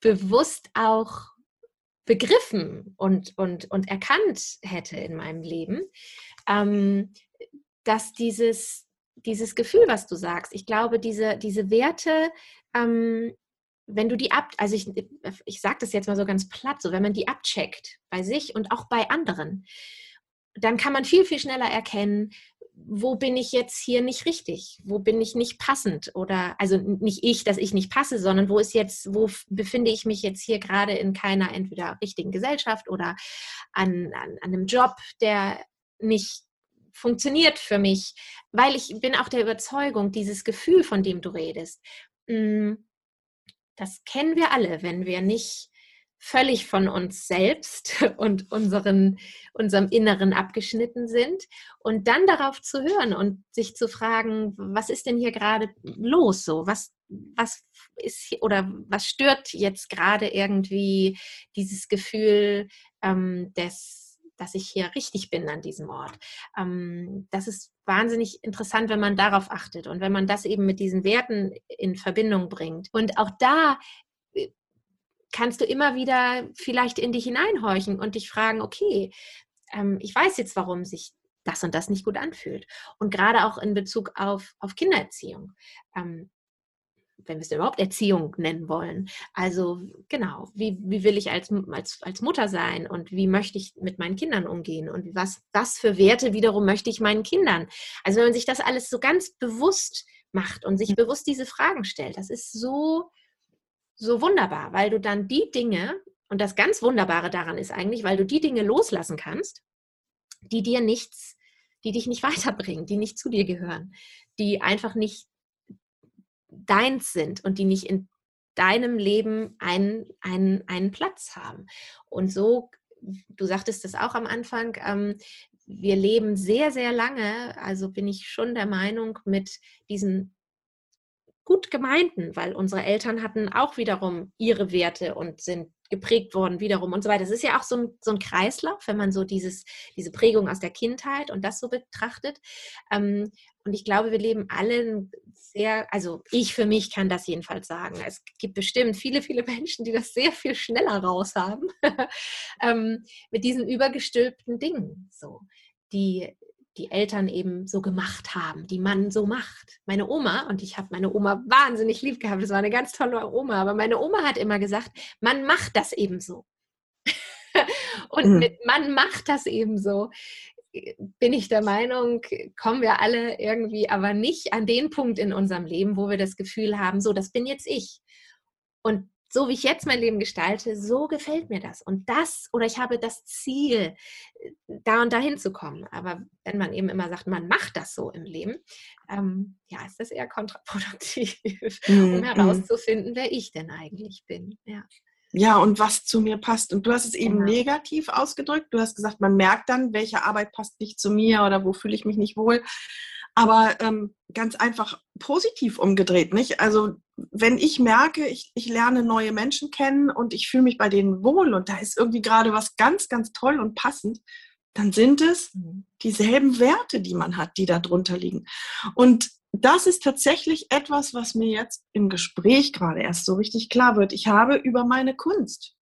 bewusst auch begriffen und, und, und erkannt hätte in meinem Leben, ähm, dass dieses, dieses Gefühl, was du sagst, ich glaube, diese, diese Werte, ähm, wenn du die ab, also ich, ich sage das jetzt mal so ganz platt, so wenn man die abcheckt bei sich und auch bei anderen, dann kann man viel, viel schneller erkennen, wo bin ich jetzt hier nicht richtig? Wo bin ich nicht passend? Oder also nicht ich, dass ich nicht passe, sondern wo ist jetzt, wo befinde ich mich jetzt hier gerade in keiner entweder richtigen Gesellschaft oder an, an, an einem Job, der nicht funktioniert für mich, weil ich bin auch der Überzeugung, dieses Gefühl, von dem du redest, mm, das kennen wir alle, wenn wir nicht völlig von uns selbst und unseren, unserem Inneren abgeschnitten sind und dann darauf zu hören und sich zu fragen, was ist denn hier gerade los so? Was, was ist oder was stört jetzt gerade irgendwie dieses Gefühl ähm, des dass ich hier richtig bin an diesem Ort. Ähm, das ist wahnsinnig interessant, wenn man darauf achtet und wenn man das eben mit diesen Werten in Verbindung bringt. Und auch da kannst du immer wieder vielleicht in dich hineinhorchen und dich fragen, okay, ähm, ich weiß jetzt, warum sich das und das nicht gut anfühlt. Und gerade auch in Bezug auf, auf Kindererziehung. Ähm, wenn wir es überhaupt Erziehung nennen wollen. Also genau, wie, wie will ich als, als, als Mutter sein und wie möchte ich mit meinen Kindern umgehen und was, was für Werte wiederum möchte ich meinen Kindern. Also wenn man sich das alles so ganz bewusst macht und sich bewusst diese Fragen stellt, das ist so, so wunderbar, weil du dann die Dinge, und das ganz Wunderbare daran ist eigentlich, weil du die Dinge loslassen kannst, die dir nichts, die dich nicht weiterbringen, die nicht zu dir gehören, die einfach nicht deins sind und die nicht in deinem Leben einen, einen, einen Platz haben. Und so, du sagtest das auch am Anfang, ähm, wir leben sehr, sehr lange, also bin ich schon der Meinung, mit diesen gut gemeinten, weil unsere Eltern hatten auch wiederum ihre Werte und sind geprägt worden wiederum und so weiter. Das ist ja auch so ein, so ein Kreislauf, wenn man so dieses, diese Prägung aus der Kindheit und das so betrachtet. Ähm, und ich glaube, wir leben alle sehr, also ich für mich kann das jedenfalls sagen. Es gibt bestimmt viele, viele Menschen, die das sehr viel schneller raus haben ähm, mit diesen übergestülpten Dingen. So, die die Eltern eben so gemacht haben, die man so macht. Meine Oma, und ich habe meine Oma wahnsinnig lieb gehabt, das war eine ganz tolle Oma, aber meine Oma hat immer gesagt, man macht das eben so. und mhm. mit man macht das eben so, bin ich der Meinung, kommen wir alle irgendwie aber nicht an den Punkt in unserem Leben, wo wir das Gefühl haben, so, das bin jetzt ich. Und so wie ich jetzt mein Leben gestalte, so gefällt mir das. Und das, oder ich habe das Ziel, da und dahin zu kommen. Aber wenn man eben immer sagt, man macht das so im Leben, ähm, ja, ist das eher kontraproduktiv, mm, um herauszufinden, wer ich denn eigentlich bin. Ja. Ja, und was zu mir passt. Und du hast es eben genau. negativ ausgedrückt. Du hast gesagt, man merkt dann, welche Arbeit passt nicht zu mir oder wo fühle ich mich nicht wohl. Aber ähm, ganz einfach positiv umgedreht, nicht? Also wenn ich merke, ich, ich lerne neue Menschen kennen und ich fühle mich bei denen wohl und da ist irgendwie gerade was ganz, ganz toll und passend, dann sind es mhm. dieselben Werte, die man hat, die da drunter liegen. Und das ist tatsächlich etwas, was mir jetzt im Gespräch gerade erst so richtig klar wird. Ich habe über meine Kunst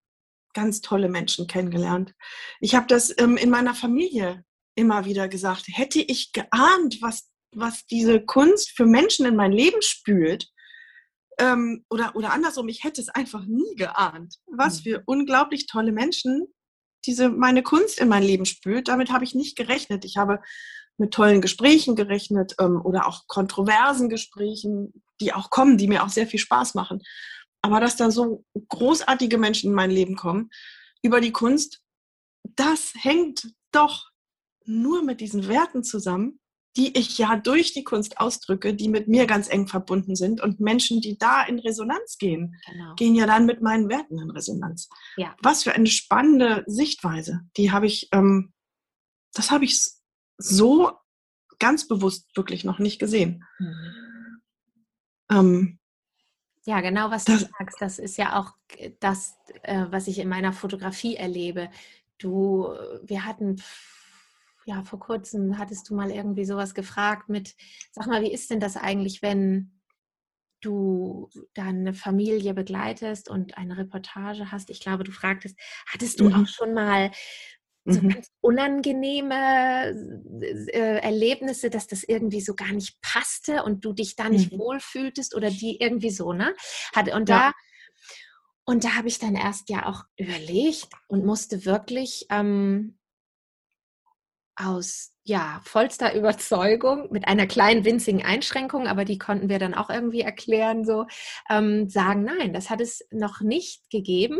ganz tolle Menschen kennengelernt. Ich habe das ähm, in meiner Familie immer wieder gesagt. Hätte ich geahnt, was, was diese Kunst für Menschen in mein Leben spült, ähm, oder, oder andersrum, ich hätte es einfach nie geahnt, was mhm. für unglaublich tolle Menschen diese meine Kunst in mein Leben spült. Damit habe ich nicht gerechnet. Ich habe mit tollen Gesprächen gerechnet ähm, oder auch kontroversen Gesprächen, die auch kommen, die mir auch sehr viel Spaß machen. Aber dass da so großartige Menschen in mein Leben kommen über die Kunst, das hängt doch nur mit diesen Werten zusammen, die ich ja durch die Kunst ausdrücke, die mit mir ganz eng verbunden sind. Und Menschen, die da in Resonanz gehen, genau. gehen ja dann mit meinen Werten in Resonanz. Ja. Was für eine spannende Sichtweise. Die habe ich, ähm, das habe ich so ganz bewusst wirklich noch nicht gesehen. Mhm. Ähm, ja, genau, was das, du sagst. Das ist ja auch das, äh, was ich in meiner Fotografie erlebe. Du, wir hatten ja, vor kurzem hattest du mal irgendwie sowas gefragt mit, sag mal, wie ist denn das eigentlich, wenn du deine Familie begleitest und eine Reportage hast? Ich glaube, du fragtest, hattest du mhm. auch schon mal so mhm. ganz unangenehme äh, Erlebnisse, dass das irgendwie so gar nicht passte und du dich da nicht mhm. wohlfühltest oder die irgendwie so, ne? Hat, und ja. da und da habe ich dann erst ja auch überlegt und musste wirklich ähm, aus ja, vollster Überzeugung mit einer kleinen winzigen Einschränkung, aber die konnten wir dann auch irgendwie erklären, so ähm, sagen, nein, das hat es noch nicht gegeben.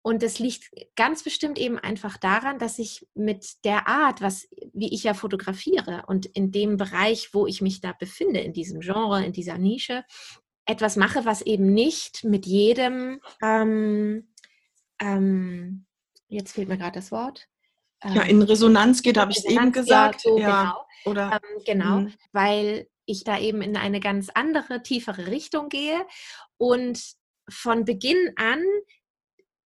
Und das liegt ganz bestimmt eben einfach daran, dass ich mit der Art, was, wie ich ja fotografiere und in dem Bereich, wo ich mich da befinde, in diesem Genre, in dieser Nische, etwas mache, was eben nicht mit jedem, ähm, ähm, jetzt fehlt mir gerade das Wort, ja, ähm, in Resonanz geht, habe ich es eben gesagt. Ja, so, ja. genau. Oder, ähm, genau, mh. weil ich da eben in eine ganz andere, tiefere Richtung gehe und von Beginn an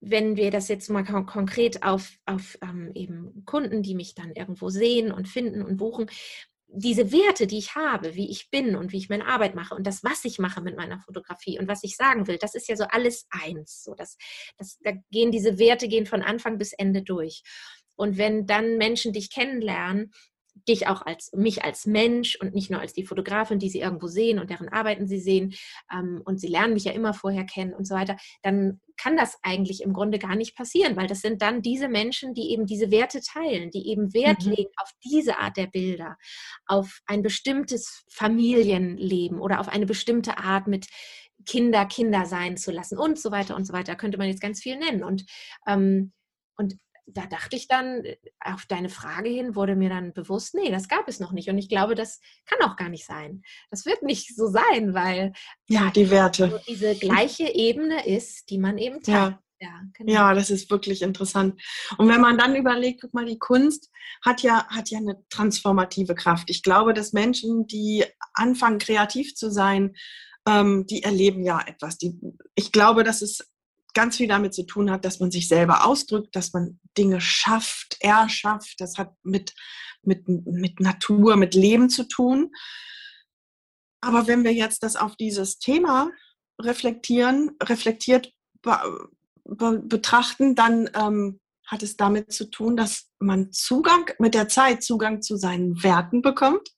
wenn wir das jetzt mal kon konkret auf, auf ähm, eben Kunden, die mich dann irgendwo sehen und finden und buchen, diese Werte, die ich habe, wie ich bin und wie ich meine Arbeit mache und das, was ich mache mit meiner Fotografie und was ich sagen will, das ist ja so alles eins. So, das, das, da gehen diese Werte gehen von Anfang bis Ende durch. Und wenn dann Menschen dich kennenlernen dich auch als mich als Mensch und nicht nur als die Fotografin, die sie irgendwo sehen und deren Arbeiten sie sehen ähm, und sie lernen mich ja immer vorher kennen und so weiter, dann kann das eigentlich im Grunde gar nicht passieren, weil das sind dann diese Menschen, die eben diese Werte teilen, die eben Wert mhm. legen auf diese Art der Bilder, auf ein bestimmtes Familienleben oder auf eine bestimmte Art mit Kinder Kinder sein zu lassen und so weiter und so weiter. Könnte man jetzt ganz viel nennen. Und, ähm, und da dachte ich dann, äh, auf deine Frage hin wurde mir dann bewusst, nee, das gab es noch nicht. Und ich glaube, das kann auch gar nicht sein. Das wird nicht so sein, weil ja, die Werte. diese gleiche Ebene ist, die man eben teilt. Ja. Ja, genau. ja, das ist wirklich interessant. Und wenn man dann überlegt, guck mal, die Kunst hat ja, hat ja eine transformative Kraft. Ich glaube, dass Menschen, die anfangen, kreativ zu sein, ähm, die erleben ja etwas. Die, ich glaube, dass es ganz viel damit zu tun hat, dass man sich selber ausdrückt, dass man Dinge schafft, erschafft. Das hat mit, mit, mit Natur, mit Leben zu tun. Aber wenn wir jetzt das auf dieses Thema reflektieren, reflektiert be, be, betrachten, dann ähm, hat es damit zu tun, dass man Zugang mit der Zeit Zugang zu seinen Werten bekommt.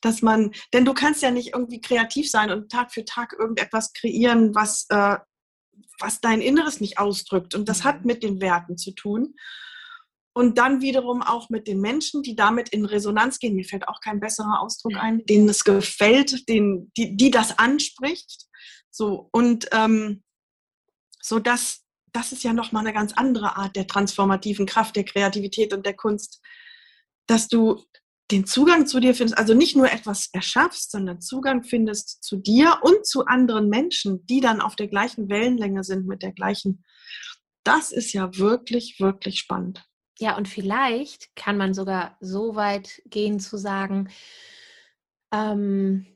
Dass man, denn du kannst ja nicht irgendwie kreativ sein und Tag für Tag irgendetwas kreieren, was äh, was dein Inneres nicht ausdrückt. Und das hat mhm. mit den Werten zu tun. Und dann wiederum auch mit den Menschen, die damit in Resonanz gehen. Mir fällt auch kein besserer Ausdruck ein, denen es gefällt, denen, die, die das anspricht. So, und ähm, so dass das ist ja nochmal eine ganz andere Art der transformativen Kraft, der Kreativität und der Kunst, dass du den Zugang zu dir findest, also nicht nur etwas erschaffst, sondern Zugang findest zu dir und zu anderen Menschen, die dann auf der gleichen Wellenlänge sind mit der gleichen. Das ist ja wirklich, wirklich spannend. Ja, und vielleicht kann man sogar so weit gehen zu sagen, ähm,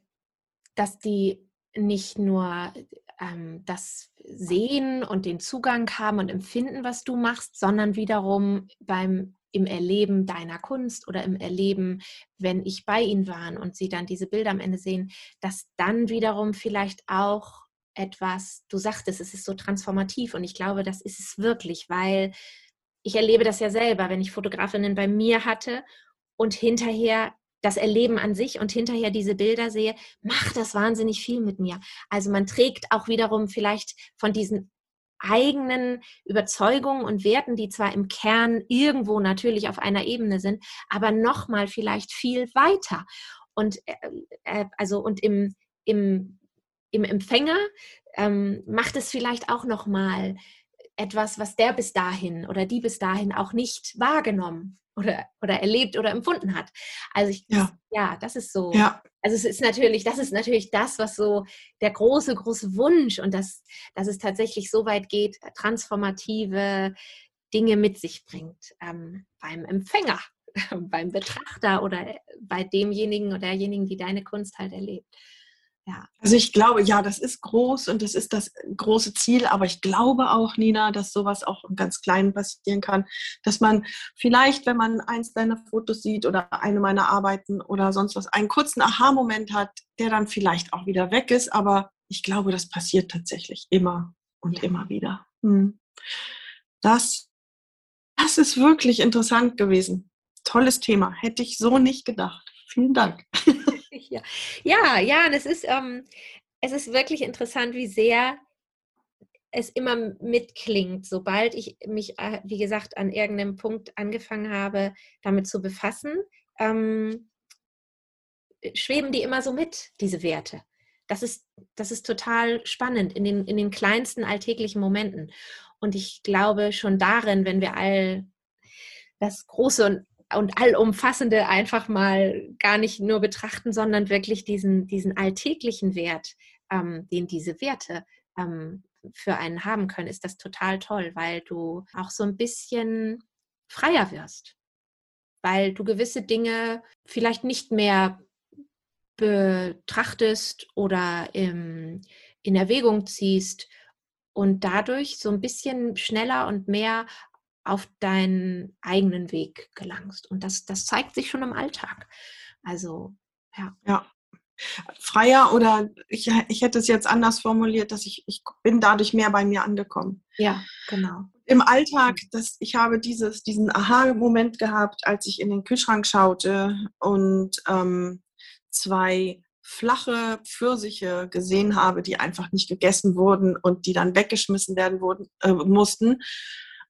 dass die nicht nur ähm, das sehen und den Zugang haben und empfinden, was du machst, sondern wiederum beim im Erleben deiner Kunst oder im Erleben, wenn ich bei ihnen war und sie dann diese Bilder am Ende sehen, dass dann wiederum vielleicht auch etwas, du sagtest, es ist so transformativ und ich glaube, das ist es wirklich, weil ich erlebe das ja selber, wenn ich Fotografinnen bei mir hatte und hinterher das Erleben an sich und hinterher diese Bilder sehe, macht das wahnsinnig viel mit mir. Also man trägt auch wiederum vielleicht von diesen eigenen Überzeugungen und Werten, die zwar im Kern irgendwo natürlich auf einer Ebene sind, aber nochmal vielleicht viel weiter. Und äh, äh, also und im, im, im Empfänger ähm, macht es vielleicht auch nochmal etwas, was der bis dahin oder die bis dahin auch nicht wahrgenommen oder, oder erlebt oder empfunden hat. Also ich, ja, ja das ist so. Ja. Also es ist natürlich, das ist natürlich das, was so der große, große Wunsch und das, dass es tatsächlich so weit geht, transformative Dinge mit sich bringt ähm, beim Empfänger, beim Betrachter oder bei demjenigen oder derjenigen, die deine Kunst halt erlebt. Ja. Also ich glaube, ja, das ist groß und das ist das große Ziel, aber ich glaube auch, Nina, dass sowas auch im ganz Kleinen passieren kann, dass man vielleicht, wenn man eins deiner Fotos sieht oder eine meiner Arbeiten oder sonst was, einen kurzen Aha-Moment hat, der dann vielleicht auch wieder weg ist, aber ich glaube, das passiert tatsächlich immer und ja. immer wieder. Hm. Das, das ist wirklich interessant gewesen. Tolles Thema. Hätte ich so nicht gedacht. Vielen Dank. ja. ja, ja, und es ist, ähm, es ist wirklich interessant, wie sehr es immer mitklingt, sobald ich mich, äh, wie gesagt, an irgendeinem Punkt angefangen habe, damit zu befassen, ähm, schweben die immer so mit, diese Werte. Das ist, das ist total spannend in den, in den kleinsten alltäglichen Momenten. Und ich glaube schon darin, wenn wir all das Große und und allumfassende einfach mal gar nicht nur betrachten, sondern wirklich diesen, diesen alltäglichen Wert, ähm, den diese Werte ähm, für einen haben können, ist das total toll, weil du auch so ein bisschen freier wirst, weil du gewisse Dinge vielleicht nicht mehr betrachtest oder im, in Erwägung ziehst und dadurch so ein bisschen schneller und mehr auf deinen eigenen Weg gelangst. Und das, das zeigt sich schon im Alltag. Also, ja. Ja. Freier oder ich, ich hätte es jetzt anders formuliert, dass ich, ich bin dadurch mehr bei mir angekommen. Ja, genau. im Alltag, das, ich habe dieses, diesen Aha-Moment gehabt, als ich in den Kühlschrank schaute und ähm, zwei flache Pfirsiche gesehen habe, die einfach nicht gegessen wurden und die dann weggeschmissen werden wurden, äh, mussten.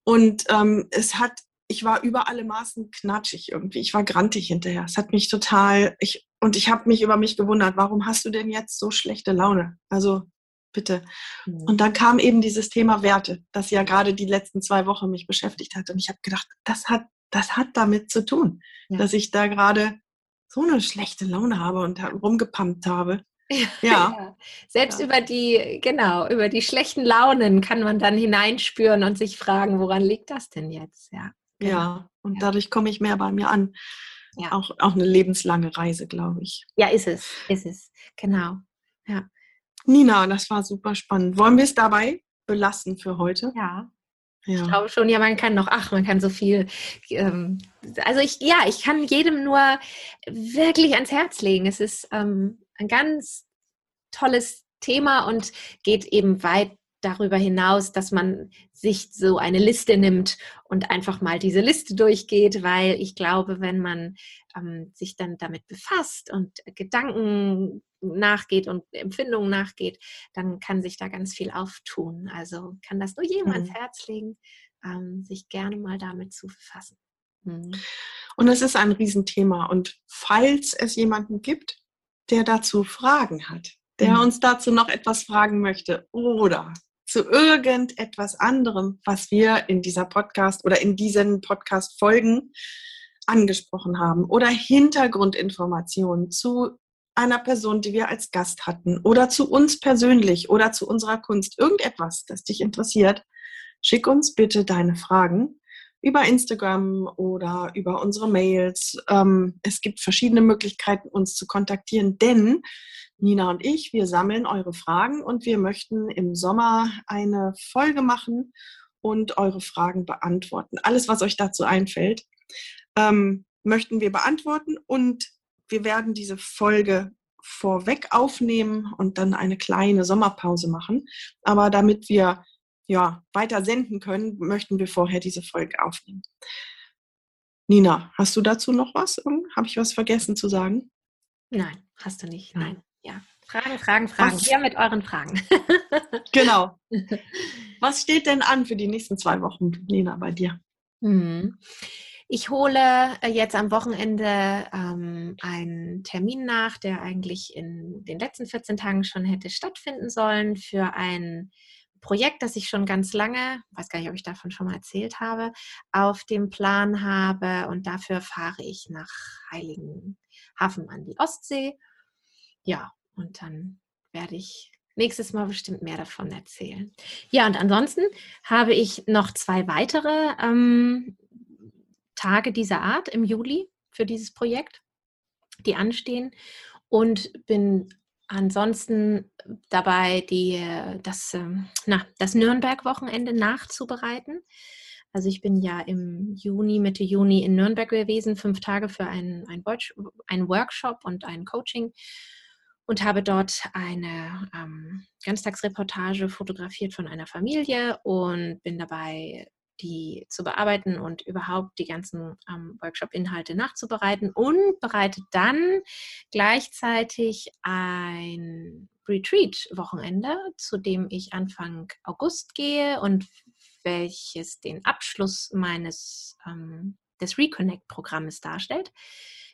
Und ähm, es hat, ich war über alle Maßen knatschig irgendwie. Ich war grantig hinterher. Es hat mich total, ich, und ich habe mich über mich gewundert, warum hast du denn jetzt so schlechte Laune? Also bitte. Mhm. Und dann kam eben dieses Thema Werte, das ja gerade die letzten zwei Wochen mich beschäftigt hat. Und ich habe gedacht, das hat, das hat damit zu tun, ja. dass ich da gerade so eine schlechte Laune habe und rumgepumpt habe. Ja. ja. Selbst ja. über die, genau, über die schlechten Launen kann man dann hineinspüren und sich fragen, woran liegt das denn jetzt? Ja, genau. ja. und dadurch komme ich mehr bei mir an. Ja. Auch, auch eine lebenslange Reise, glaube ich. Ja, ist es, ist es, genau. Ja. Nina, das war super spannend. Wollen wir es dabei belassen für heute? Ja. Ja. Ich glaube schon, ja, man kann noch, ach, man kann so viel. Ähm, also ich, ja, ich kann jedem nur wirklich ans Herz legen. Es ist ähm, ein ganz tolles Thema und geht eben weit darüber hinaus, dass man sich so eine Liste nimmt und einfach mal diese Liste durchgeht, weil ich glaube, wenn man ähm, sich dann damit befasst und Gedanken nachgeht und Empfindungen nachgeht, dann kann sich da ganz viel auftun. Also kann das nur jedem mhm. ans Herz legen, ähm, sich gerne mal damit zu befassen. Mhm. Und es ist ein Riesenthema. Und falls es jemanden gibt, der dazu Fragen hat, der mhm. uns dazu noch etwas fragen möchte oder zu irgendetwas anderem, was wir in dieser Podcast oder in diesen Podcast-Folgen angesprochen haben oder Hintergrundinformationen zu einer Person, die wir als Gast hatten oder zu uns persönlich oder zu unserer Kunst, irgendetwas, das dich interessiert, schick uns bitte deine Fragen über Instagram oder über unsere Mails. Ähm, es gibt verschiedene Möglichkeiten, uns zu kontaktieren, denn Nina und ich, wir sammeln eure Fragen und wir möchten im Sommer eine Folge machen und eure Fragen beantworten. Alles, was euch dazu einfällt, ähm, möchten wir beantworten und wir werden diese Folge vorweg aufnehmen und dann eine kleine Sommerpause machen. Aber damit wir ja, weiter senden können, möchten wir vorher diese Folge aufnehmen. Nina, hast du dazu noch was? Habe ich was vergessen zu sagen? Nein, hast du nicht. Nein. Ja. Fragen, Fragen, Fragen. Was? Hier mit euren Fragen. genau. Was steht denn an für die nächsten zwei Wochen, Nina, bei dir? Mhm. Ich hole äh, jetzt am Wochenende ähm, einen Termin nach, der eigentlich in den letzten 14 Tagen schon hätte stattfinden sollen für ein Projekt, das ich schon ganz lange, weiß gar nicht, ob ich davon schon mal erzählt habe, auf dem Plan habe. Und dafür fahre ich nach Heiligenhafen an die Ostsee ja, und dann werde ich nächstes Mal bestimmt mehr davon erzählen. Ja, und ansonsten habe ich noch zwei weitere ähm, Tage dieser Art im Juli für dieses Projekt, die anstehen und bin ansonsten dabei, die, das, ähm, na, das Nürnberg-Wochenende nachzubereiten. Also ich bin ja im Juni, Mitte Juni in Nürnberg gewesen, fünf Tage für einen, einen Workshop und ein Coaching und habe dort eine ähm, Ganztagsreportage fotografiert von einer Familie und bin dabei, die zu bearbeiten und überhaupt die ganzen ähm, Workshop-Inhalte nachzubereiten und bereite dann gleichzeitig ein Retreat-Wochenende, zu dem ich Anfang August gehe und welches den Abschluss meines ähm, des Reconnect-Programmes darstellt,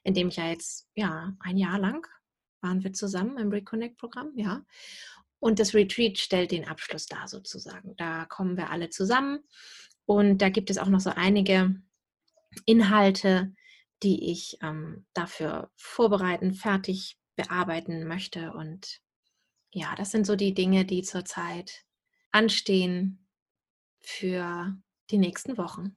in dem ich ja jetzt ja ein Jahr lang waren wir zusammen im Reconnect-Programm, ja. Und das Retreat stellt den Abschluss dar sozusagen. Da kommen wir alle zusammen und da gibt es auch noch so einige Inhalte, die ich ähm, dafür vorbereiten, fertig bearbeiten möchte. Und ja, das sind so die Dinge, die zurzeit anstehen für die nächsten Wochen.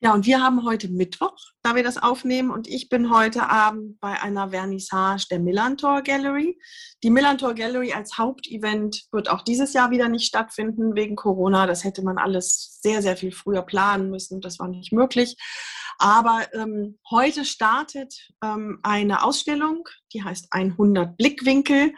Ja, und wir haben heute Mittwoch, da wir das aufnehmen, und ich bin heute Abend bei einer Vernissage der Millantor Gallery. Die Millantor Gallery als Hauptevent wird auch dieses Jahr wieder nicht stattfinden wegen Corona. Das hätte man alles sehr, sehr viel früher planen müssen. Das war nicht möglich. Aber ähm, heute startet ähm, eine Ausstellung, die heißt 100 Blickwinkel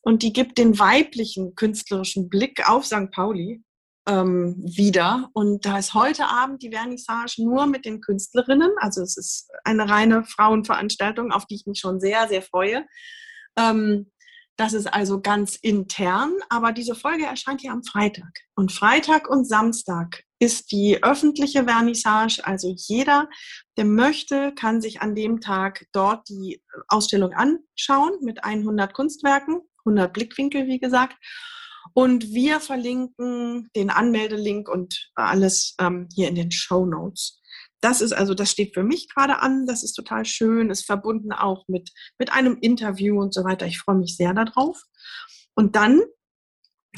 und die gibt den weiblichen künstlerischen Blick auf St. Pauli ähm, wieder. Und da ist heute Abend die Vernissage nur mit den Künstlerinnen. Also es ist eine reine Frauenveranstaltung, auf die ich mich schon sehr, sehr freue. Ähm, das ist also ganz intern, aber diese Folge erscheint hier am Freitag. Und Freitag und Samstag ist die öffentliche Vernissage. Also jeder, der möchte, kann sich an dem Tag dort die Ausstellung anschauen mit 100 Kunstwerken, 100 Blickwinkel, wie gesagt. Und wir verlinken den Anmeldelink und alles ähm, hier in den Show Notes. Das ist also, das steht für mich gerade an. Das ist total schön, ist verbunden auch mit, mit einem Interview und so weiter. Ich freue mich sehr darauf. Und dann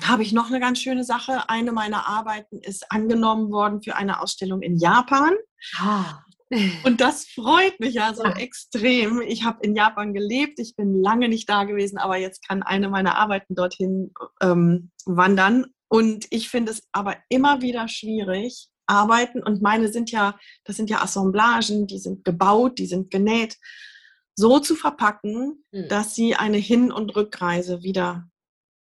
habe ich noch eine ganz schöne Sache. Eine meiner Arbeiten ist angenommen worden für eine Ausstellung in Japan. Ah. Und das freut mich ja so ja. extrem. Ich habe in Japan gelebt, ich bin lange nicht da gewesen, aber jetzt kann eine meiner Arbeiten dorthin ähm, wandern. Und ich finde es aber immer wieder schwierig, Arbeiten, und meine sind ja, das sind ja Assemblagen, die sind gebaut, die sind genäht, so zu verpacken, mhm. dass sie eine Hin- und Rückreise wieder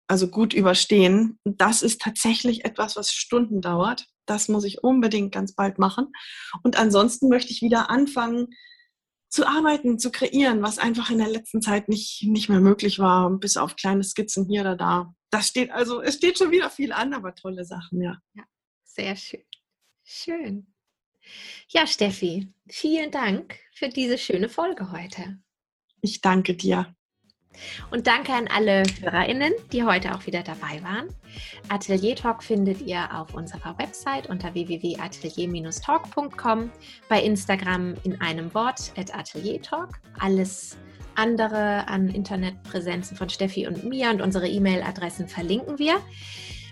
also gut überstehen. Das ist tatsächlich etwas, was Stunden dauert. Das muss ich unbedingt ganz bald machen. Und ansonsten möchte ich wieder anfangen zu arbeiten, zu kreieren, was einfach in der letzten Zeit nicht, nicht mehr möglich war, bis auf kleine Skizzen hier oder da. Das steht also, es steht schon wieder viel an, aber tolle Sachen, ja. Ja, sehr schön. Schön. Ja, Steffi, vielen Dank für diese schöne Folge heute. Ich danke dir. Und danke an alle HörerInnen, die heute auch wieder dabei waren. Atelier Talk findet ihr auf unserer Website unter www.atelier-talk.com, bei Instagram in einem Wort at Atelier Talk. Alles andere an Internetpräsenzen von Steffi und mir und unsere E-Mail-Adressen verlinken wir.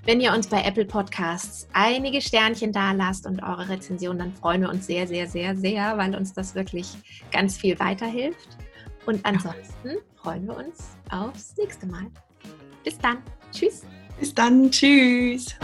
Wenn ihr uns bei Apple Podcasts einige Sternchen da lasst und eure Rezension, dann freuen wir uns sehr, sehr, sehr, sehr, weil uns das wirklich ganz viel weiterhilft. Und ansonsten freuen wir uns aufs nächste Mal. Bis dann. Tschüss. Bis dann. Tschüss.